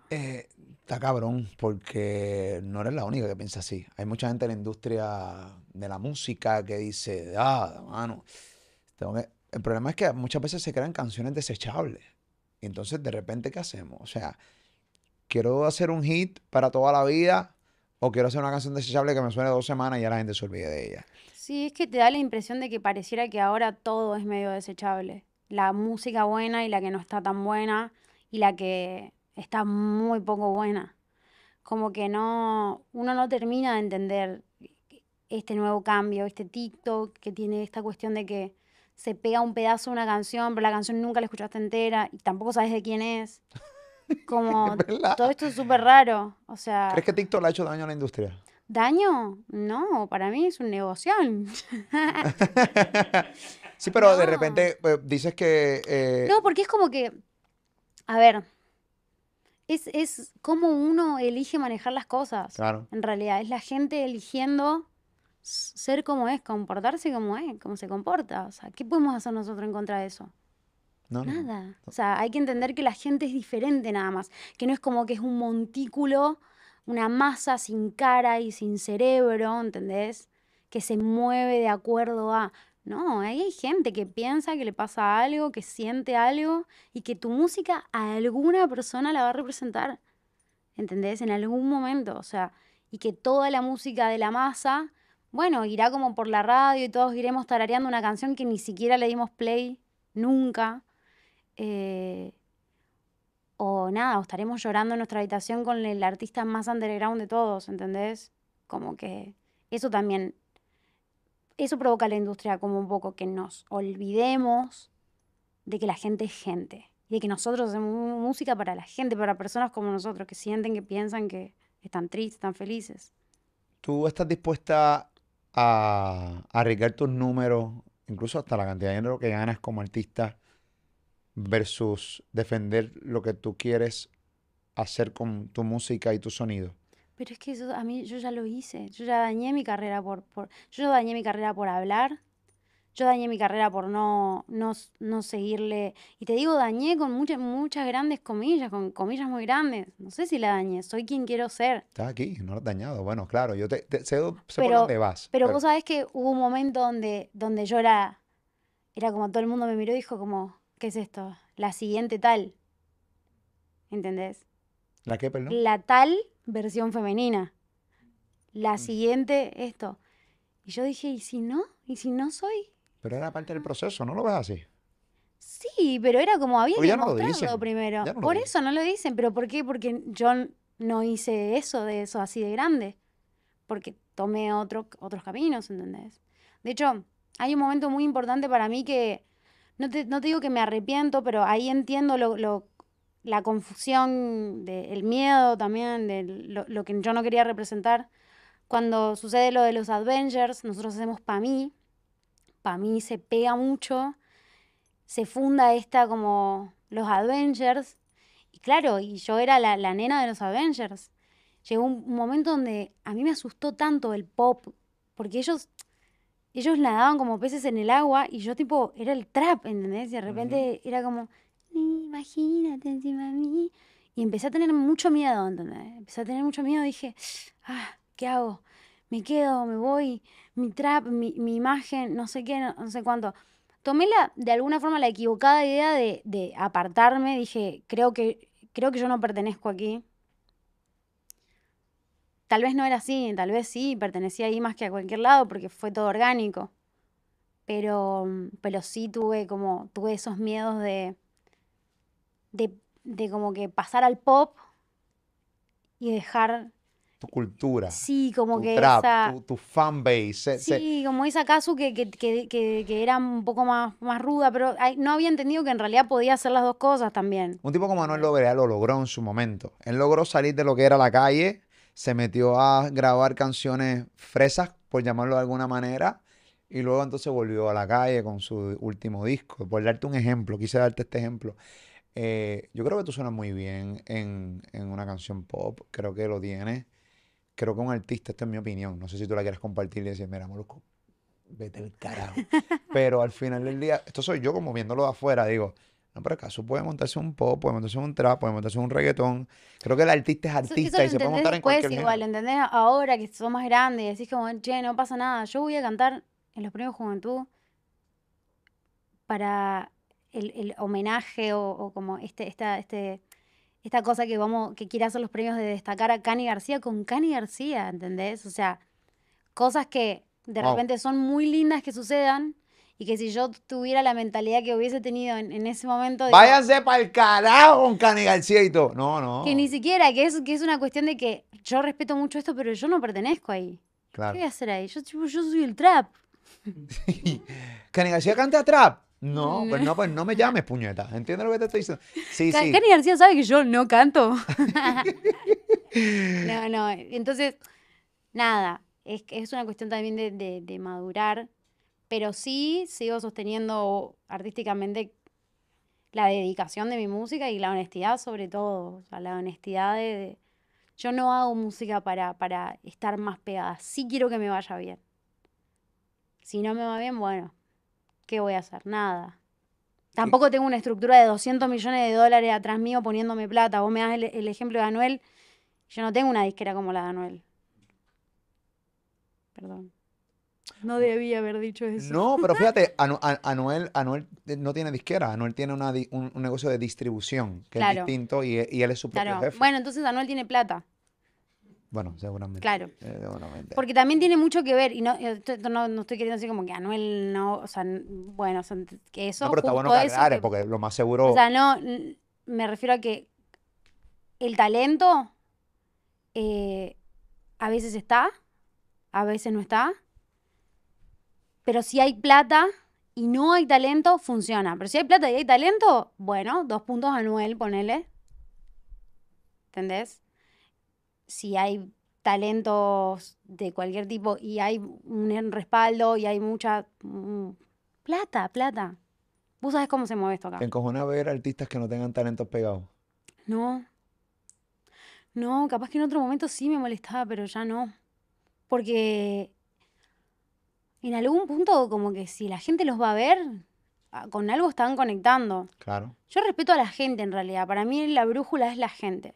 Eh, está cabrón, porque no eres la única que piensa así. Hay mucha gente en la industria de la música que dice, ah, mano, tengo que-". El problema es que muchas veces se crean canciones desechables. Entonces, de repente, ¿qué hacemos? O sea, quiero hacer un hit para toda la vida o quiero hacer una canción desechable que me suene dos semanas y ya la gente se olvide de ella. Sí, es que te da la impresión de que pareciera que ahora todo es medio desechable. La música buena y la que no está tan buena y la que está muy poco buena. Como que no, uno no termina de entender este nuevo cambio, este TikTok que tiene esta cuestión de que se pega un pedazo de una canción, pero la canción nunca la escuchaste entera y tampoco sabes de quién es. Como verdad. todo esto es súper raro. O sea, ¿Crees que TikTok le ha hecho daño a la industria? ¿daño? No, para mí es un negocio. Sí, pero de repente pues, dices que... eh, No, porque es como que, a ver, es, es cómo uno elige manejar las cosas. Claro. En realidad, es la gente eligiendo ser como es, comportarse como es, como se comporta. O sea, ¿qué podemos hacer nosotros en contra de eso? No, no. Nada. O sea, hay que entender que la gente es diferente nada más. Que no es como que es un montículo, una masa sin cara y sin cerebro, ¿entendés? Que se mueve de acuerdo a... No, ahí hay gente que piensa que le pasa algo, que siente algo y que tu música a alguna persona la va a representar. ¿Entendés? En algún momento. O sea, y que toda la música de la masa, bueno, irá como por la radio y todos iremos tarareando una canción que ni siquiera le dimos play nunca. Eh, o nada, o estaremos llorando en nuestra habitación con el artista más underground de todos, ¿entendés? Como que eso también, eso provoca a la industria como un poco que nos olvidemos de que la gente es gente. Y de que nosotros hacemos música para la gente, para personas como nosotros, que sienten, que piensan, que están tristes, están felices. ¿Tú estás dispuesta a arriesgar tus números, incluso hasta la cantidad de dinero que ganas como artista, versus defender lo que tú quieres hacer con tu música y tu sonido? Pero es que eso a mí, yo ya lo hice. Yo ya dañé mi carrera por, por, yo dañé mi carrera por hablar. Yo dañé mi carrera por no, no, no seguirle. Y te digo, dañé con muchas, muchas grandes comillas, con comillas muy grandes. No sé si la dañé, soy quien quiero ser. Estás aquí, no lo has dañado. Bueno, claro, yo te, te- sé, sé por Pero- dónde vas. Pero pero- vos sabés que hubo un momento donde, donde yo era, era como todo el mundo me miró y dijo como, ¿qué es esto? La siguiente tal. ¿Entendés? ¿La qué, perdón? La tal versión femenina. Mm. La siguiente esto. Y yo dije, ¿y si no? ¿Y si no soy? Pero era parte del proceso, ¿no lo ves así? Sí, pero era como había que no lo mostrarlo primero. no Por eso no lo dicen, pero ¿por qué? Porque yo no hice eso de eso así de grande. Porque tomé otro, otros caminos, ¿entendés? De hecho, hay un momento muy importante para mí que no te, no te digo que me arrepiento, pero ahí entiendo lo, lo- la confusión, de, el miedo también, de lo, lo que yo no quería representar. Cuando sucede lo de los Avengers, nosotros hacemos para mí, para mí se pega mucho, se funda esta como los Avengers, y claro, y yo era la, la nena de los Avengers. Llegó un momento donde a mí me asustó tanto el pop, porque ellos, ellos nadaban como peces en el agua y yo tipo, era el trap, ¿entendés? Y de repente era como, imagínate encima de mí. Y empecé a tener mucho miedo, ¿entendés? Empecé a tener mucho miedo, dije, ah, ¿qué hago? Me quedo, me voy, mi trap, mi, mi imagen, no sé qué, no, sé cuánto. Tomé la, de alguna forma la equivocada idea de, de apartarme, dije, creo que, creo que yo no pertenezco aquí. Tal vez no era así, tal vez sí, pertenecía ahí más que a cualquier lado porque fue todo orgánico. Pero, pero sí tuve como, tuve esos miedos de, de, de como que pasar al pop y dejar, Tu cultura, sí, como tu que trap, esa, tu, tu fanbase. se- se- sí, como esa Kazu que, que, que, que, que era un poco más, más ruda, pero no había entendido que en realidad podía hacer las dos cosas también. Un tipo como Manuel Lobrea lo logró en su momento. Él logró salir de lo que era la calle, se metió a grabar canciones fresas, por llamarlo de alguna manera, y luego entonces volvió a la calle con su último disco. Por darte un ejemplo, quise darte este ejemplo. Eh, yo creo que tú suenas muy bien en, en una canción pop, creo que lo tienes. Creo que un artista, esta es mi opinión, no sé si tú la quieres compartir y decir, mira, Molusco, vete al carajo. Pero al final del día, esto soy yo como viéndolo de afuera, digo, no, pero acaso puede montarse un pop, puede montarse un trap, puede montarse un reggaetón. Creo que el artista es artista y se puede montar en cualquier igual, género. ¿entendés? Ahora que sos más grande y decís como, che, no pasa nada. Yo voy a cantar en los premios Juventud para el, el homenaje o, o como este, esta, este, esta cosa que vamos, que quiere hacer los premios de destacar a Cani García con Cani García, ¿entendés? O sea, cosas que de Wow. repente son muy lindas que sucedan Y que si yo tuviera la mentalidad que hubiese tenido en, en ese momento. digo, Váyanse para el carajo con Cani García y todo. No, no. Que ni siquiera, que es, que es una cuestión de que yo respeto mucho esto, pero yo no pertenezco ahí. ¿Qué voy a hacer ahí? Yo, tipo, yo soy el trap. Cani García canta trap. No, pues no, pues no me llames, puñeta. ¿Entiendes lo que te estoy diciendo? Sí, Ca- sí. Cani García sabe que yo no canto. no, no. Entonces, nada. Es, es una cuestión también de, de- de madurar. Pero sí sigo sosteniendo artísticamente la dedicación de mi música y la honestidad sobre todo. O sea, la honestidad de, de- Yo no hago música para, para estar más pegada. Sí quiero que me vaya bien. Si no me va bien, bueno, ¿qué voy a hacer? Nada. Tampoco tengo una estructura de 200 millones de dólares atrás mío poniéndome plata. Vos me das el, el ejemplo de Anuel. Yo no tengo una disquera como la de Anuel. Perdón. No debía haber dicho eso. No, pero fíjate, Anu- A- Anuel, Anuel no tiene disquera, Anuel tiene una di- un, un negocio de distribución que Claro. es distinto y, y él es su propio Claro. jefe. Bueno, entonces Anuel tiene plata. Bueno, seguramente. Claro. Eh, seguramente. Porque también tiene mucho que ver, y no, eh, no, no estoy queriendo decir como que Anuel no, o sea, bueno, o sea, que eso, no, pero está bueno que aclares, porque lo más seguro. O sea, no, me refiero a que el talento eh, a veces está, a veces no está, pero si hay plata y no hay talento, funciona. Pero si hay plata y hay talento, bueno, dos puntos Anuel, ponele. ¿Entendés? Si hay talentos de cualquier tipo y hay un respaldo y hay mucha mm, plata, plata. Vos sabés cómo se mueve esto acá. Te encojona ver artistas que no tengan talentos pegados. No. No, capaz que en otro momento sí me molestaba, pero ya no. Porque en algún punto, como que si la gente los va a ver, ah, con algo están conectando. Claro. Yo respeto a la gente en realidad. Para mí la brújula es la gente.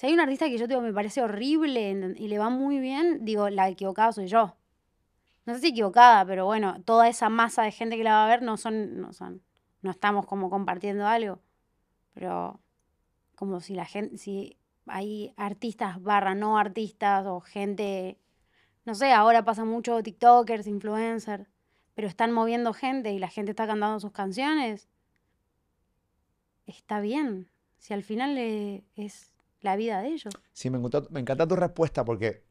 Si hay un artista que yo digo me parece horrible y le va muy bien, digo, la equivocada soy yo. No sé si equivocada, pero bueno, toda esa masa de gente que la va a ver no son, no son, no estamos como compartiendo algo. Pero como si la gente, si hay artistas barra no artistas o gente, no sé, ahora pasa mucho TikTokers, influencers, pero están moviendo gente y la gente está cantando sus canciones está bien. Si al final es la vida de ellos. Sí, me encanta, me encanta tu respuesta porque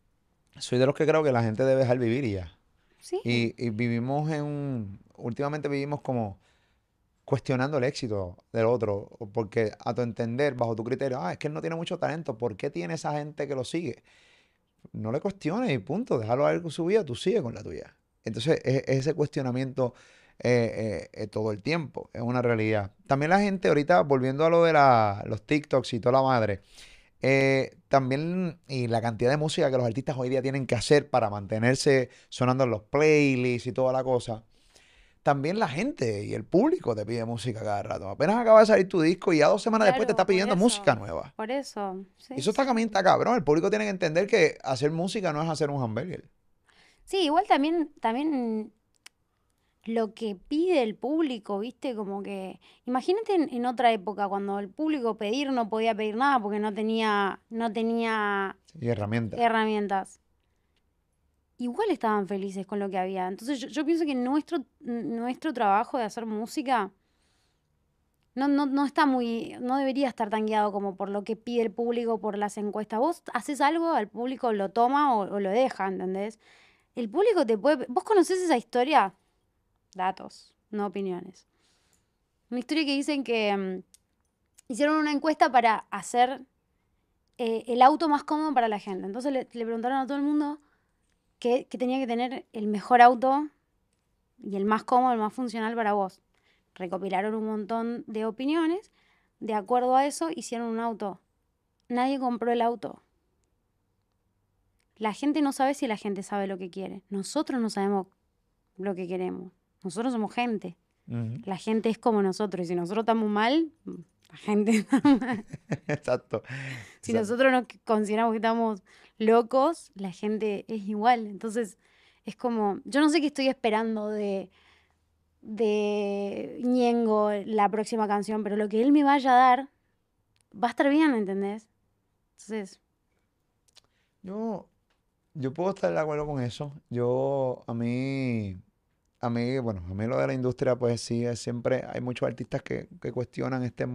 soy de los que creo que la gente debe dejar vivir y ya. Sí. Y, y vivimos en un... Últimamente vivimos como cuestionando el éxito del otro, porque a tu entender, bajo tu criterio, ah, es que él no tiene mucho talento, ¿por qué tiene esa gente que lo sigue? No le cuestiones y punto, déjalo a él con su vida, tú sigue con la tuya. Entonces, es, es ese cuestionamiento eh, eh, eh, todo el tiempo, es una realidad. También la gente, ahorita, volviendo a lo de la- los TikToks y toda la madre, eh, también, y la cantidad de música que los artistas hoy día tienen que hacer para mantenerse sonando en los playlists y toda la cosa. También la gente y el público te pide música cada rato. Apenas acaba de salir tu disco y ya dos semanas después te está pidiendo eso. música nueva. Por eso. sí, eso está también está cabrón. El público tiene que entender que hacer música no es hacer un hamburger. Sí, igual también, también lo que pide el público, ¿viste? Como que. Imagínate en, en otra época, cuando el público pedir no podía pedir nada porque no tenía, no tenía Y herramientas. herramientas. Igual estaban felices con lo que había. Entonces yo, yo pienso que nuestro, nuestro trabajo de hacer música no, no, no está muy, no debería estar tan guiado como por lo que pide el público, por las encuestas. Vos haces algo, el público lo toma o, o lo deja, ¿entendés? El público te puede... ¿Vos conocés esa historia? Datos, no opiniones. Una historia que dicen que mm, hicieron una encuesta para hacer eh, el auto más cómodo para la gente. Entonces le, le preguntaron a todo el mundo que, que tenía que tener el mejor auto y el más cómodo, el más funcional para vos. Recopilaron un montón de opiniones. De acuerdo a eso, hicieron un auto. Nadie compró el auto. La gente no sabe si la gente sabe lo que quiere. Nosotros no sabemos lo que queremos. Nosotros somos gente. La gente es como nosotros. Y si nosotros estamos mal, la gente está mal. Exacto. Si Exacto. nosotros nos consideramos que estamos locos, la gente es igual. Entonces, es como, yo no sé qué estoy esperando de, de Ñengo la próxima canción, pero lo que él me vaya a dar va a estar bien, ¿entendés? Entonces, Yo, yo puedo estar de acuerdo con eso. Yo, a mí, a mí, bueno, a mí lo de la industria, pues sí, es siempre, hay muchos artistas que, que cuestionan este,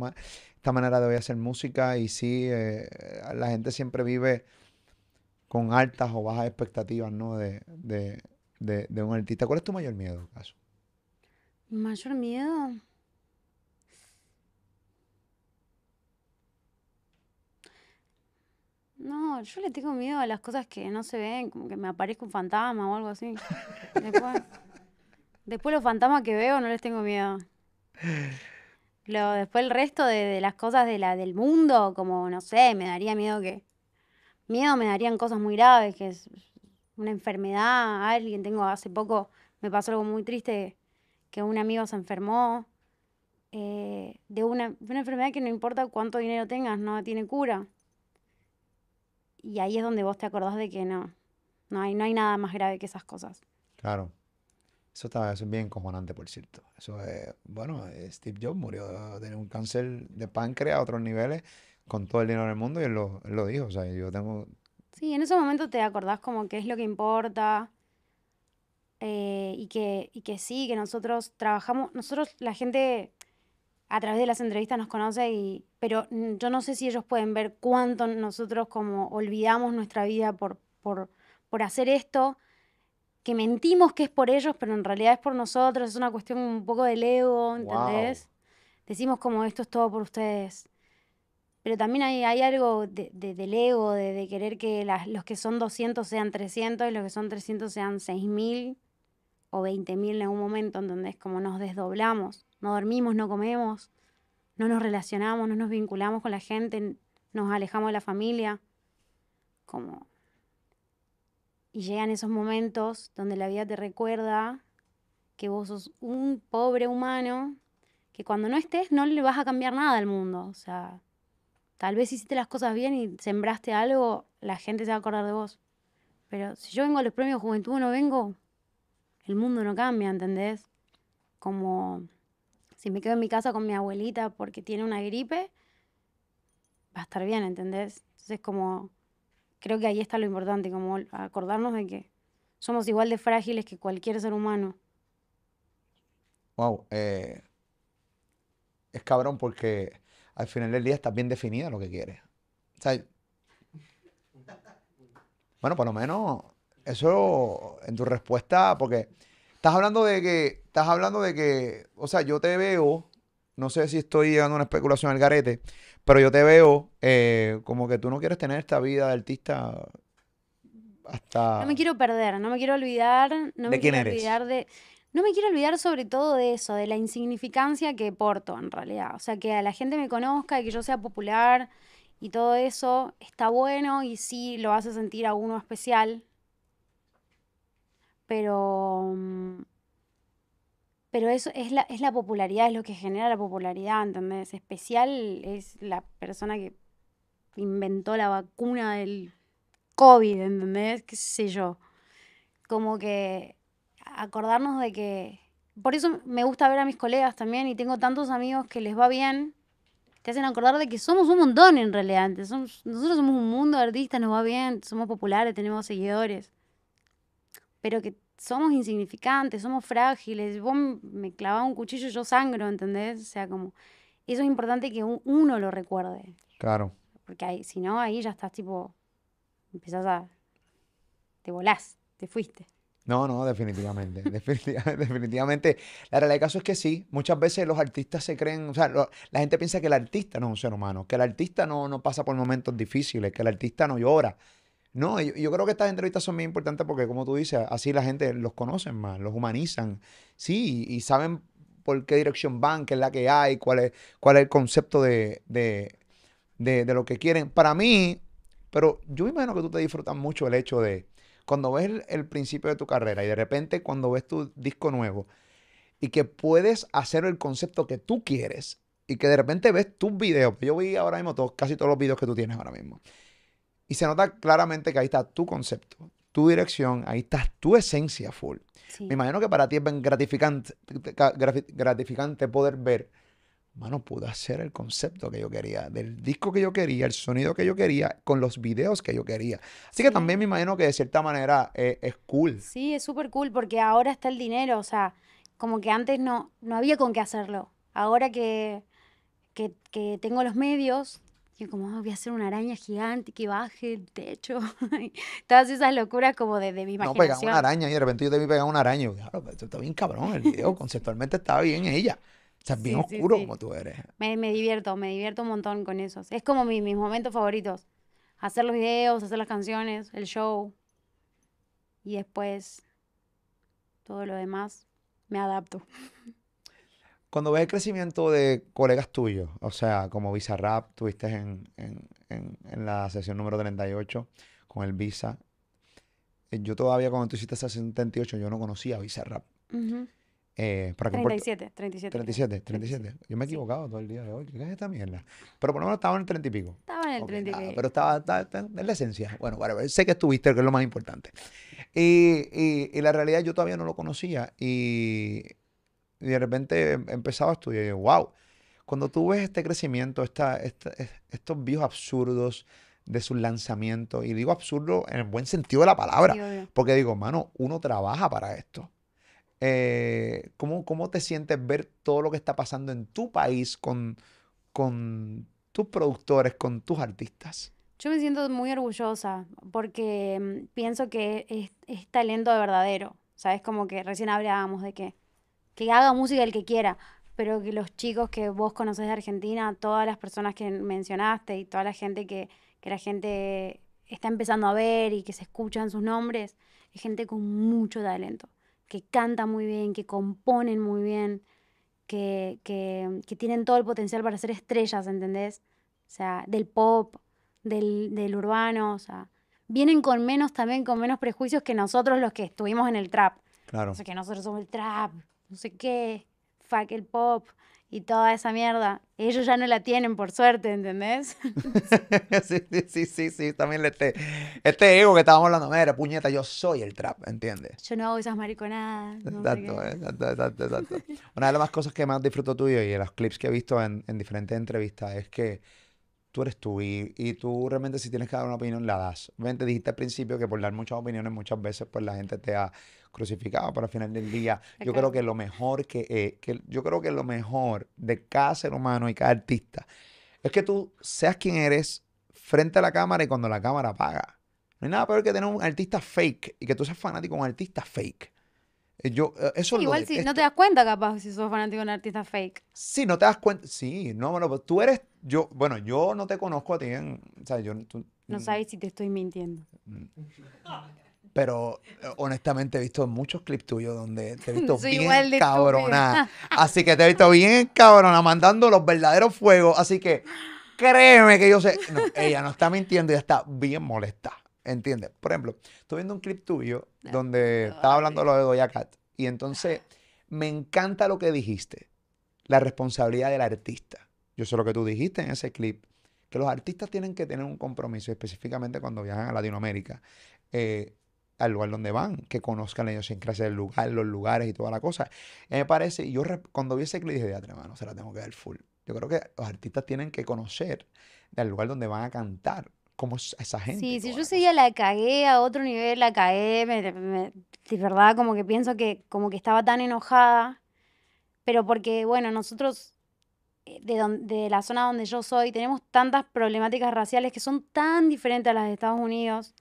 esta manera de hoy hacer música y sí, eh, la gente siempre vive con altas o bajas expectativas, ¿no? De, de, de, de un artista. ¿Cuál es tu mayor miedo, caso? Mayor miedo. No, yo le tengo miedo a las cosas que no se ven, como que me aparezca un fantasma o algo así. Después, después los fantasmas que veo no les tengo miedo. Lo, después el resto de, las cosas de la, del mundo, como no sé, me daría miedo que. Miedo me darían cosas muy graves, que es una enfermedad, alguien. Tengo hace poco, me pasó algo muy triste, que un amigo se enfermó eh, de una, una enfermedad que no importa cuánto dinero tengas, no tiene cura. Y ahí es donde vos te acordás de que no, no hay, no hay nada más grave que esas cosas. Claro. Eso, está, eso es bien cojonante, por cierto. Eso es, bueno, eh, Steve Jobs murió de un cáncer de páncreas a otros niveles con todo el dinero del mundo y él lo, él lo dijo. O sea, yo tengo, Sí, en ese momento te acordás como qué es lo que importa eh, y que, y que sí, que nosotros trabajamos, nosotros la gente a través de las entrevistas nos conoce, y, pero mm, yo no sé si ellos pueden ver cuánto nosotros como olvidamos nuestra vida por, por, por hacer esto, que mentimos que es por ellos, pero en realidad es por nosotros, es una cuestión un poco del ego, ¿entendés? Decimos como esto es todo por ustedes. Pero también hay, hay algo de- de- del ego, de, de querer que las- los que son 200 sean 300 y los que son 300 sean 6.000 o 20.000 en un momento, ¿entendés? Como nos desdoblamos, no dormimos, no comemos, no nos relacionamos, no nos vinculamos con la gente, nos alejamos de la familia. Como... Y llegan esos momentos donde la vida te recuerda que vos sos un pobre humano, que cuando no estés no le vas a cambiar nada al mundo. O sea, tal vez hiciste las cosas bien y sembraste algo, la gente se va a acordar de vos. Pero si yo vengo a los premios Juventud no vengo, el mundo no cambia, ¿entendés? Como si me quedo en mi casa con mi abuelita porque tiene una gripe, va a estar bien, ¿entendés? Entonces como creo que ahí está lo importante, como acordarnos de que somos igual de frágiles que cualquier ser humano. wow, eh, es cabrón porque al final del día estás bien definida lo que quieres. O sea, bueno, por lo menos eso en tu respuesta, porque estás hablando de que, estás hablando de que, o sea, yo te veo, no sé si estoy a una especulación al garete, pero yo te veo eh, como que tú no quieres tener esta vida de artista hasta... No me quiero perder, no me quiero olvidar, no ¿De me quién quiero eres? olvidar de... No me quiero olvidar sobre todo de eso, de la insignificancia que porto en realidad. O sea, que a la gente me conozca y que yo sea popular y todo eso está bueno y sí lo hace sentir a uno especial. Pero... Pero eso es la, es la popularidad, es lo que genera la popularidad, ¿entendés? Especial es la persona que inventó la vacuna del COVID, ¿entendés? ¿Qué sé yo? Como que acordarnos de que... Por eso me gusta ver a mis colegas también y tengo tantos amigos que les va bien, te hacen acordar de que somos un montón en realidad. somos- nosotros somos un mundo de artistas, nos va bien, somos populares, tenemos seguidores. Pero que somos insignificantes, somos frágiles. Vos me clavás un cuchillo yo sangro, ¿entendés? O sea, como... Eso es importante que un- uno lo recuerde. Claro. Porque ahí, si no, ahí ya estás tipo, empezás a, te volás, te fuiste. No, no, definitivamente. definitiva- definitivamente. La realidad del caso es que sí. Muchas veces los artistas se creen, o sea, lo- la gente piensa que el artista no es un ser humano, que el artista no, no pasa por momentos difíciles, que el artista no llora. No, yo, creo que estas entrevistas son muy importantes porque, como tú dices, así la gente los conoce más, los humanizan. Sí, y, saben por qué dirección van, qué es la que hay, cuál es, cuál es el concepto de, de, de, lo que quieren. Para mí, pero yo imagino que tú te disfrutas mucho el hecho de cuando ves el, el principio de tu carrera y de repente cuando ves tu disco nuevo y que puedes hacer el concepto que tú quieres y que de repente ves tus videos. Yo vi ahora mismo todos, casi todos los videos que tú tienes ahora mismo. Y se nota claramente que ahí está tu concepto, tu dirección, ahí está tu esencia full. Sí. Me imagino que para ti es bien gratificante, gra- gratificante poder ver mano, pude hacer el concepto que yo quería, del disco que yo quería, el sonido que yo quería, con los videos que yo quería. Así que Sí. también me imagino que de cierta manera eh, es cool. Sí, es súper cool porque ahora está el dinero, o sea, como que antes no, no había con qué hacerlo. Ahora que, que, que tengo los medios, yo como, "Ah, voy a hacer una araña gigante que baje el techo. y Todas esas locuras como de, de mi No pegan imaginación. una araña y de repente yo te vi pegar una araña. Y Claro, pero esto está bien cabrón. El video conceptualmente estaba bien ella. O sea, es bien Sí, sí, oscuro sí. como tú eres. Me, me divierto, me divierto un montón con eso. Es como mi- mis momentos favoritos. Hacer los videos, hacer las canciones, el show. Y después todo lo demás me adapto. Cuando ves el crecimiento de colegas tuyos, o sea, como Bizarrap, tuviste en, en, en, en la sesión número 38 con el Visa. Eh, Yo todavía cuando tú hiciste esa 78, yo no conocía a Bizarrap. Ujú. Eh, para que en Puerto- 37, 37. creo. 37, 37. Yo me he Sí. equivocado todo el día de hoy. ¿Qué es esta mierda? Pero por lo menos estaba en el 30 y pico. Estaba en el Ok, 30 y pico. pero estaba, estaba- estaba en la esencia. Bueno, whatever. Sé que estuviste, que es lo más importante. Y, y- y la realidad yo todavía no lo conocía. Y, y de repente em- empezaba a estudiar y yo, wow. Cuando tú ves este crecimiento, esta, esta- es- estos views absurdos de sus lanzamientos, y digo absurdo en el buen sentido de la palabra, Sí, porque digo, mano, uno trabaja para esto. Eh, ¿cómo, cómo te sientes ver todo lo que está pasando en tu país con, con tus productores, con tus artistas? Yo me siento muy orgullosa porque mm, pienso que es, es talento de verdadero. ¿Sabes? Como que recién hablábamos de que, que haga música el que quiera, pero que los chicos que vos conocés de Argentina, todas las personas que mencionaste y toda la gente que, que la gente está empezando a ver y que se escuchan sus nombres, es gente con mucho talento, que canta muy bien, que componen muy bien, que, que, que tienen todo el potencial para ser estrellas, ¿entendés? O sea, del pop, del, del urbano, o sea, vienen con menos también, con menos prejuicios que nosotros los que estuvimos en el trap. Claro. O sea, que nosotros somos el trap, no sé qué, fuck el pop y toda esa mierda. Ellos ya no la tienen, por suerte, ¿entendés? sí, sí, sí, sí, también este, este ego que estábamos hablando, mira, puñeta, yo soy el trap, ¿entiendes? Yo no hago esas mariconadas, Exacto, exacto, exacto, exacto. Una de las más cosas que más disfruto tuyo y de los clips que he visto en, en diferentes entrevistas es que tú eres tú y, y tú realmente si tienes que dar una opinión la das. Obviamente dijiste al principio que por dar muchas opiniones muchas veces pues la gente te ha crucificado, pero al final del día yo creo que lo mejor que, eh, que yo creo que lo mejor de cada ser humano y cada artista es que tú seas quien eres frente a la cámara y cuando la cámara apaga. No hay nada peor que tener un artista fake y que tú seas fanático de un artista fake. Eh, Yo, eh, eso lo igual si no te das cuenta capaz si sos fanático de un artista fake. Sí, no te das cuenta. Sí, no, bueno, pues tú eres. Yo, bueno, yo no te conozco a ti en. O sea, yo. tú- No sabes si te estoy mintiendo. Pero eh, honestamente he visto muchos clips tuyos donde te he visto Soy bien cabrona. Así que te he visto bien cabrona, mandando los verdaderos fuegos. Así que créeme que yo sé. no, ella no está mintiendo, ella está bien molesta. ¿Entiendes? Por ejemplo, estoy viendo un clip tuyo donde estaba hablando lo de Doja Cat. Y entonces me encanta lo que dijiste. La responsabilidad del artista. Yo sé lo que tú dijiste en ese clip. Que los artistas tienen que tener un compromiso, específicamente cuando viajan a Latinoamérica. eh, al lugar donde van, que conozcan la idiosincrasia del lugar, los lugares y toda la cosa. Y me parece, y yo cuando vi ese clip dije, "Diatre, mano, se la tengo que dar full. Yo creo que los artistas tienen que conocer del lugar donde van a cantar, cómo es esa gente. Sí, si yo día la cagué a otro nivel, la cagué, me- me- de verdad como que pienso que como que estaba tan enojada, pero porque, bueno, nosotros eh, de, don- de la zona donde yo soy tenemos tantas problemáticas raciales que son tan diferentes a las de Estados Unidos,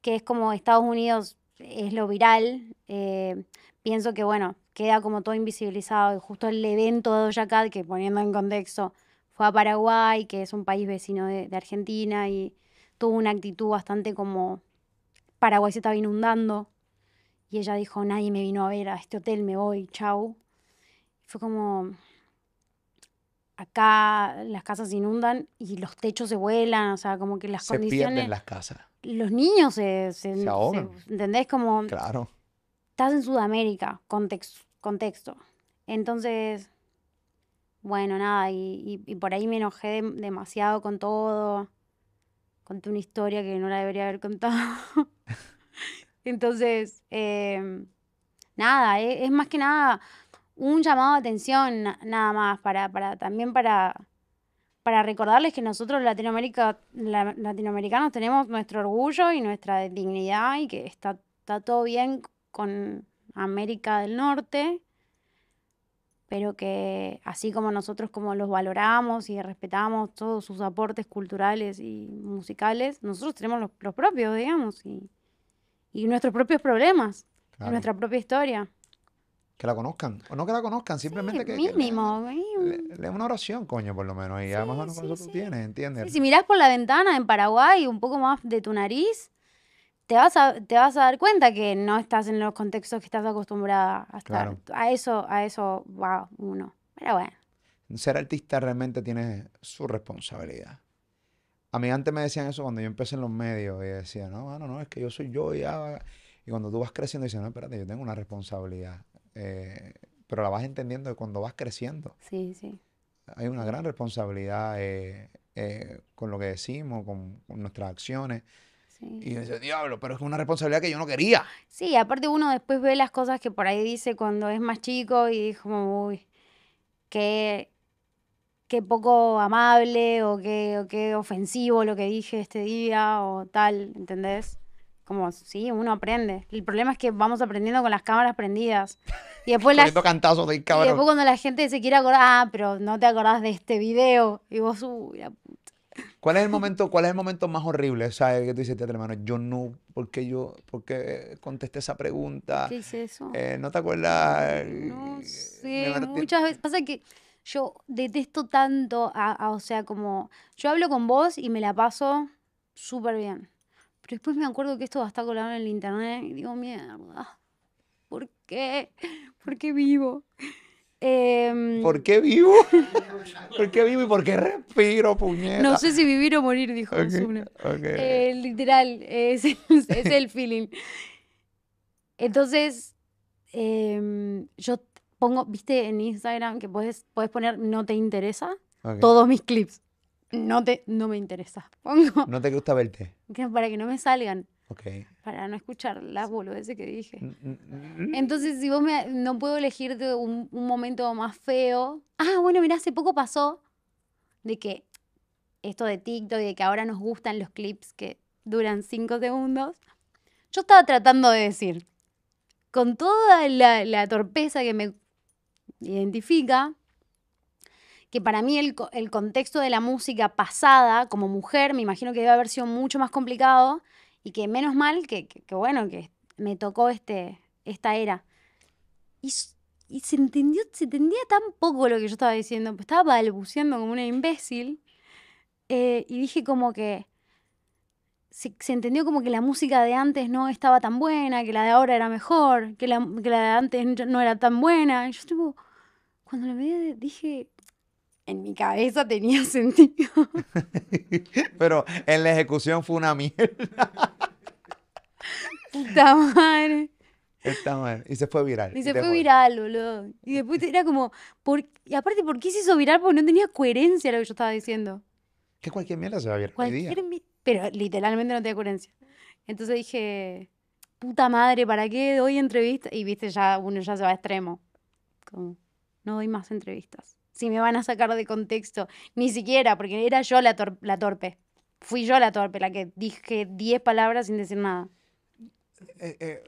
que es como Estados Unidos es lo viral, eh, pienso que, bueno, queda como todo invisibilizado y justo el evento de Doja Cat, que poniendo en contexto, fue a Paraguay, que es un país vecino de Argentina y tuvo una actitud bastante como Paraguay se estaba inundando y ella dijo, nadie me vino a ver a este hotel, me voy, chau. Fue como, acá las casas se inundan y los techos se vuelan, o sea, como que las Se pierden condiciones, las casas. los niños se, se, Se se- ahogan. ¿entendés? Como Claro. estás en Sudamérica, context- contexto. Entonces, bueno, nada, y, y- y por ahí me enojé dem- demasiado con todo. Conté una historia que no la debería haber contado. Entonces, em, nada, e- es, más que nada un llamado de atención na- nada más, para, para también para, para recordarles que nosotros Latinoamérica, la- latinoamericanos tenemos nuestro orgullo y nuestra dignidad y que está, está todo bien con América del Norte, pero que así como nosotros como los valoramos y respetamos todos sus aportes culturales y musicales, nosotros tenemos los, los propios, digamos, y, y nuestros propios problemas, Claro. nuestra propia historia. Que la conozcan. O no que la conozcan, simplemente Sí, que, que mínimo. le- mínimo. le- lee una oración, coño, por lo menos. Y ya más o menos con sí, tú sí. tienes, ¿entiendes? Sí, si mirás por la ventana en Paraguay un poco más de tu nariz, te vas a, te vas a dar cuenta que no estás en los contextos que estás acostumbrada a estar. Claro. A eso, a eso va uno. Pero bueno. Ser artista realmente tiene su responsabilidad. A mí antes me decían eso cuando yo empecé en los medios y decía, no, mano, no, es que yo soy yo y ya. Y cuando tú vas creciendo, dices, no, espérate, yo tengo una responsabilidad. Eh, pero la vas entendiendo cuando vas creciendo. Sí, sí. Hay una gran responsabilidad eh, eh, con lo que decimos, con, con nuestras acciones. Sí. Y decía, diablo, pero es una responsabilidad que yo no quería. Sí, aparte uno después ve las cosas que por ahí dice cuando es más chico y es como, uy, qué, qué poco amable o qué, o qué ofensivo lo que dije este día o tal, ¿entendés? Como, sí, uno aprende. El problema es que vamos aprendiendo con las cámaras prendidas. Y después, la, cantazos de y después cuando la gente se quiere acordar, ah, pero no te acordás de este video. Y vos, uy, la puta. ¿Cuál es el momento, cuál es el momento más horrible? ¿Sabes? Que tú dices, hermano, yo no, ¿por qué yo, por qué contesté esa pregunta? ¿Qué hice eso? Eh, ¿no te acuerdas? No sé, muchas veces pasa que yo detesto tanto, a, a- o sea, como yo hablo con vos y me la paso súper bien, pero después me acuerdo que esto va a estar colgado en el internet y digo, mierda, ¿por qué? ¿Por qué vivo? Em, ¿Por qué vivo? ¿Por qué vivo y por qué respiro, puñeta? no sé si vivir o morir, dijo Ok, Ozuna. ok. Eh, literal, es, es el feeling. Entonces, em, yo pongo, viste en Instagram que puedes, puedes poner no te interesa todos mis clips. No te, no me interesa. Pongo ¿No te gusta verte? que para que no me salgan, Ok. para no escuchar las boludeces que dije. Entonces, si vos me, no puedo elegirte un, un momento más feo. Ah, bueno, mira, hace poco pasó de que esto de TikTok y de que ahora nos gustan los clips que duran cinco segundos. Yo estaba tratando de decir, con toda la, la torpeza que me identifica, que para mí el, el contexto de la música pasada, como mujer, me imagino que debe haber sido mucho más complicado y que menos mal que, que- bueno, que me tocó este, esta era. Y, se entendió, se entendía tan poco lo que yo estaba diciendo, pues estaba balbuceando como una imbécil. eh, y dije como que se, entendió como que la música de antes no estaba tan buena, que la de ahora era mejor, que la, que la de antes no era tan buena. Y yo tipo, cuando lo vi dije, en mi cabeza tenía sentido. Pero en la ejecución fue una mierda. Puta madre. Está mal. Y se fue viral. Y se fue viral, boludo. Y después era como, ¿por... y aparte, ¿por qué se hizo viral? Porque no tenía coherencia lo que yo estaba diciendo. Que cualquier mierda se va a viral día. Cualquier mi- Pero literalmente no tenía coherencia. Entonces dije, puta madre, ¿para qué doy entrevistas? Y viste, ya uno ya se va a extremo. Como, no doy más entrevistas. Si me van a sacar de contexto, ni siquiera, porque era yo la, tor- la torpe. Fui yo la torpe, la que dije 10 palabras sin decir nada. Eh, eh,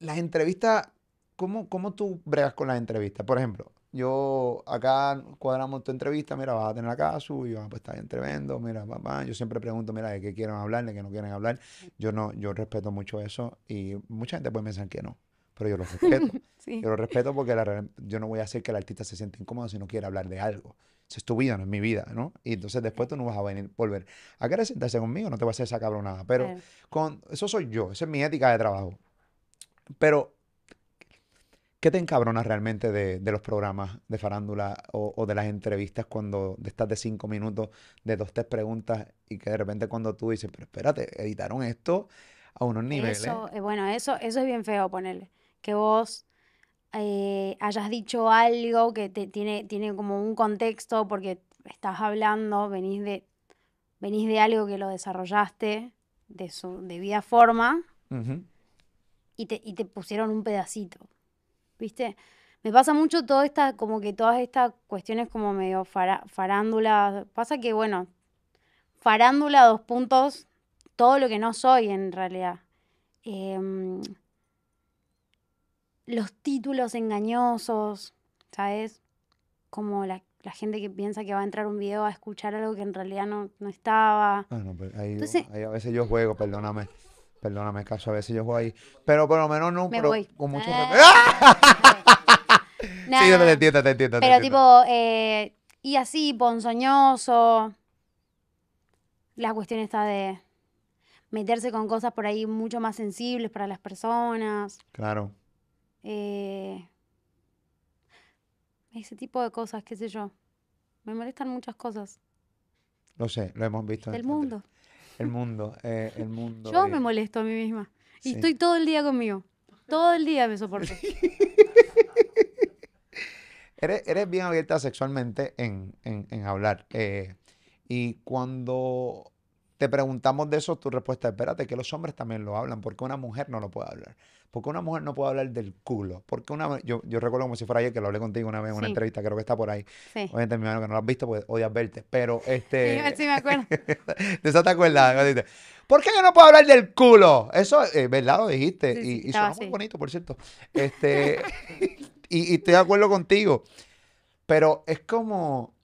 las entrevistas, ¿cómo, ¿cómo tú bregas con las entrevistas? Por ejemplo, yo acá cuadramos tu entrevista, mira, vas a tener acá su y pues está bien tremendo, mira, papá, yo siempre pregunto, mira, de qué quieren hablar, de qué no quieren hablar. Yo no, yo respeto mucho eso y mucha gente puede pensar que no, pero yo lo respeto. Sí. Yo lo respeto porque la yo no voy a hacer que el artista se sienta incómodo si no quiere hablar de algo. Esa es tu vida, no es mi vida, ¿no? Y entonces después tú no vas a venir, volver a querer sentarse conmigo, no te voy a hacer esa cabronada. Pero Claro. con, eso soy yo, esa es mi ética de trabajo. Pero, ¿qué te encabronas realmente de, de los programas de farándula o, o de las entrevistas cuando estás de cinco minutos, de dos, tres preguntas y que de repente cuando tú dices, pero espérate, editaron esto a unos niveles? Eso, eh, bueno, eso, eso es bien feo ponerle. Que vos eh, hayas dicho algo que te, tiene, tiene como un contexto porque estás hablando, venís de, venís de algo que lo desarrollaste de su debida forma y te, y te pusieron un pedacito. ¿Viste? Me pasa mucho todo esta, como que todas estas cuestiones como medio fara- farándula. Pasa que, bueno, farándula, dos puntos, todo lo que no soy en realidad. Em, los títulos engañosos, ¿sabes? Como la, la gente que piensa que va a entrar un video a escuchar algo que en realidad no, no estaba. Pues ahí, Entonces- ahí a veces yo juego, perdóname. Perdóname, caso, a veces yo juego ahí. Pero por lo menos no, Me pero voy. con mucho Ah. respeto. Sí, te entiendo, te entiendo, te Pero entiendo. tipo, eh, y así, ponzoñoso. La cuestión está de meterse con cosas por ahí mucho más sensibles para las personas. Claro. Eh, ese tipo de cosas, qué sé yo. Me molestan muchas cosas Lo sé, lo hemos visto. este- mundo. El mundo, eh, el mundo. Yo eh, me molesto a mí misma. Y sí. estoy todo el día conmigo. Todo el día me soporto. Eres, eres bien abierta sexualmente en, en- en hablar. eh, y cuando te preguntamos de eso, tu respuesta es, espérate, que los hombres también lo hablan. porque una mujer no lo puede hablar? Porque una mujer no puede hablar del culo? Porque una yo, yo recuerdo como si fuera ayer que lo hablé contigo una vez en una entrevista, creo que está por ahí. Sí. Obviamente, mi hermano, que no lo has visto, pues odias verte. Pero, este... Sí, sí me acuerdo. ¿De eso te acuerdas? ¿Por qué yo no puedo hablar del culo? Eso, eh, ¿verdad? Lo dijiste. Sí, y y sonó muy bonito, por cierto. Este, y, y estoy de acuerdo contigo. Pero es como,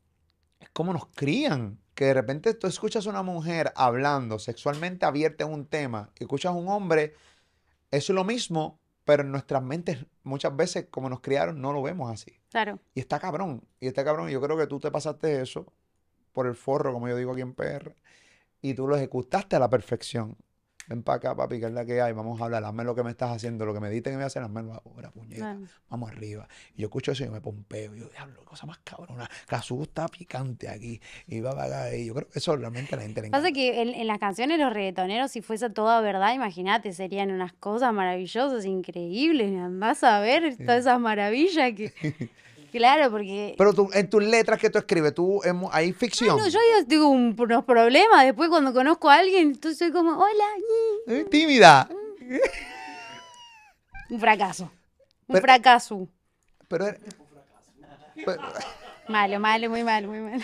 es como nos crían. Que de repente tú escuchas a una mujer hablando sexualmente abierta en un tema y escuchas a un hombre, es lo mismo, pero en nuestras mentes muchas veces, como nos criaron, no lo vemos así. Claro. Y está cabrón. Y está cabrón. Yo creo que tú te pasaste eso por el forro, como yo digo aquí en PR. Y tú lo ejecutaste a la perfección. Ven para acá, papi, que es la que hay. Vamos a hablar. Hazme lo que me estás haciendo. Lo que me diste que me hacer, hazme ahora, puñeta. Vamos arriba. Y yo escucho eso y yo me pompeo. Y yo, diablo, cosa más cabrona. Cazú está picante aquí. Y va para. Y yo creo que eso realmente a la gente le Pasa que en, en las canciones los reggaetoneros, si fuese toda verdad, imagínate, serían unas cosas maravillosas, increíbles. Andás a ver todas esas maravillas que. Claro, porque. Pero tú, en tus letras que tú escribes, tú, en mu- hay ficción. No, yo ya tengo un- unos problemas. Después, cuando conozco a alguien, entonces soy como, hola. Eh, Tímida. Un fracaso. Un Pero- fracaso. Pero, eres- pero, Malo, malo, muy malo, muy malo.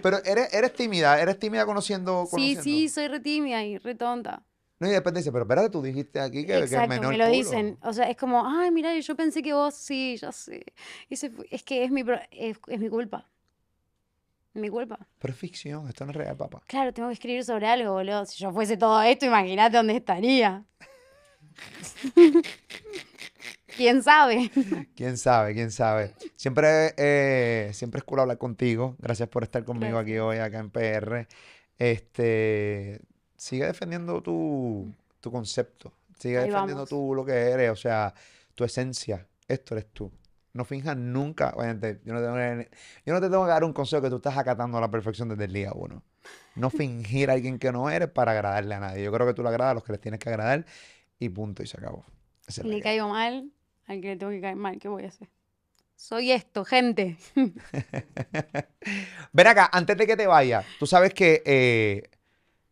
pero eres, eres tímida. Eres tímida conociendo. Sí, conociendo. sí, soy re tímida y re tonta. No, y después te dice, pero espérate, tú dijiste aquí que, que es Exacto, menor me lo culo. dicen. O sea, es como, ay, mira, yo pensé que vos sí, ya sé. Ese fue- es que es mi, es, es mi culpa. Mi culpa. Pero es ficción, esto no es real, papá. Claro, tengo que escribir sobre algo, boludo. Si yo fuese todo esto, imagínate dónde estaría. ¿Quién sabe? ¿Quién sabe? ¿Quién sabe? Siempre, eh, siempre es cool hablar contigo. Gracias por estar conmigo aquí hoy, acá en PR. Este, sigue defendiendo tu, tu concepto. Sigue Ahí defendiendo vamos. tú lo que eres, o sea, tu esencia. Esto eres tú. No finjas nunca. Obviamente, yo no, tengo yo no te tengo que dar un consejo que tú estás acatando a la perfección desde el día uno. No fingir a alguien que no eres para agradarle a nadie. Yo creo que tú le agradas a los que les tienes que agradar y punto, y se acabó. Esa le caigo mal, al que le tengo que caer mal, ¿qué voy a hacer? Soy esto, gente. Ven acá, antes de que te vayas, tú sabes que eh,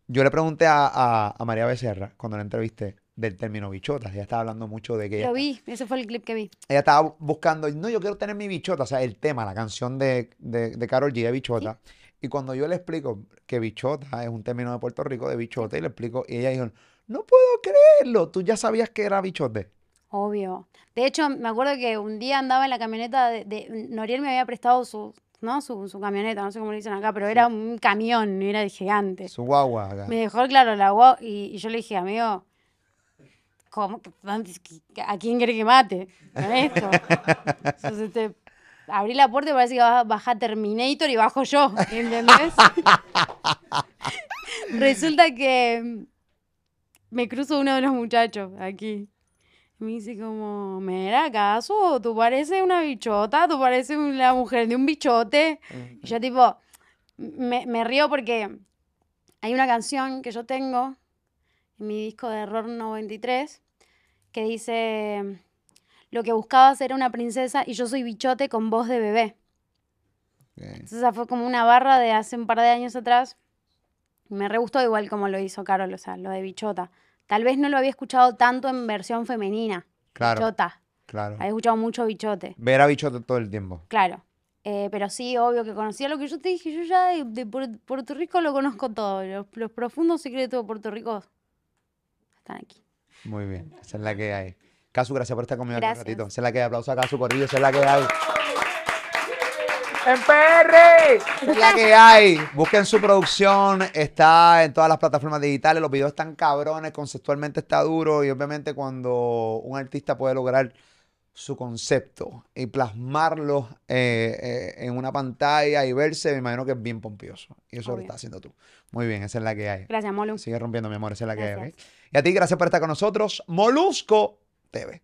yo le pregunté a, a- a María Becerra cuando la entrevisté del término bichota. Ella estaba hablando mucho de que ella, Lo vi, ese fue el clip que vi. ella estaba buscando, no, yo quiero tener mi bichota, o sea, el tema, la canción de, de, de Karol G de bichota. Y cuando yo le explico que bichota es un término de Puerto Rico de bichote, y le explico, y ella dijo, no puedo creerlo, tú ya sabías que era bichote. Obvio. De hecho, me acuerdo que un día andaba en la camioneta de, de- Noriel me había prestado su, ¿no? Su, su camioneta, no sé cómo le dicen acá, pero era un camión, era de gigante. Su guagua acá. Me dejó claro la guagua y, y yo le dije, amigo, ¿cómo? ¿A quién quiere que mate con esto? Entonces te abrí la puerta y parece que baja, baja Terminator y bajo yo, ¿entendés? Resulta que me cruzo uno de los muchachos aquí. Me dice como, mira, ¿acaso tú pareces una bichota? ¿Tú pareces la mujer de un bichote? Y yo tipo, me, me río porque hay una canción que yo tengo en mi disco de Error 93 que dice, lo que buscabas era una princesa y yo soy bichote con voz de bebé. Entonces esa fue como una barra de hace un par de años atrás. Me re gustó igual como lo hizo Carol, o sea, lo de bichota. Tal vez no lo había escuchado tanto en versión femenina. Claro. Bichota. Claro. Había escuchado mucho bichote, Ver a bichote todo el tiempo. claro. Eh, pero sí, obvio que conocía lo que yo te dije. Yo ya de, de Puer- Puerto Rico lo conozco todo. Los, los profundos secretos de Puerto Rico están aquí. Muy bien. Esa es la que hay. Casu, gracias por estar conmigo aquí un ratito. Esa es la que hay. Aplauso a Casu Corrillo. Esa es la que hay. ¡En PR! Esa es la que hay. Busquen su producción. Está en todas las plataformas digitales. Los videos están cabrones. Conceptualmente está duro. Y obviamente cuando un artista puede lograr su concepto y plasmarlo eh, eh, en una pantalla y verse, me imagino que es bien pompioso. Y eso lo Obvio. estás haciendo tú. Muy bien, esa es la que hay. Gracias, Molu. Sigue rompiendo, mi amor, esa es la que hay. Y a ti, gracias por estar con nosotros. Molusco TV.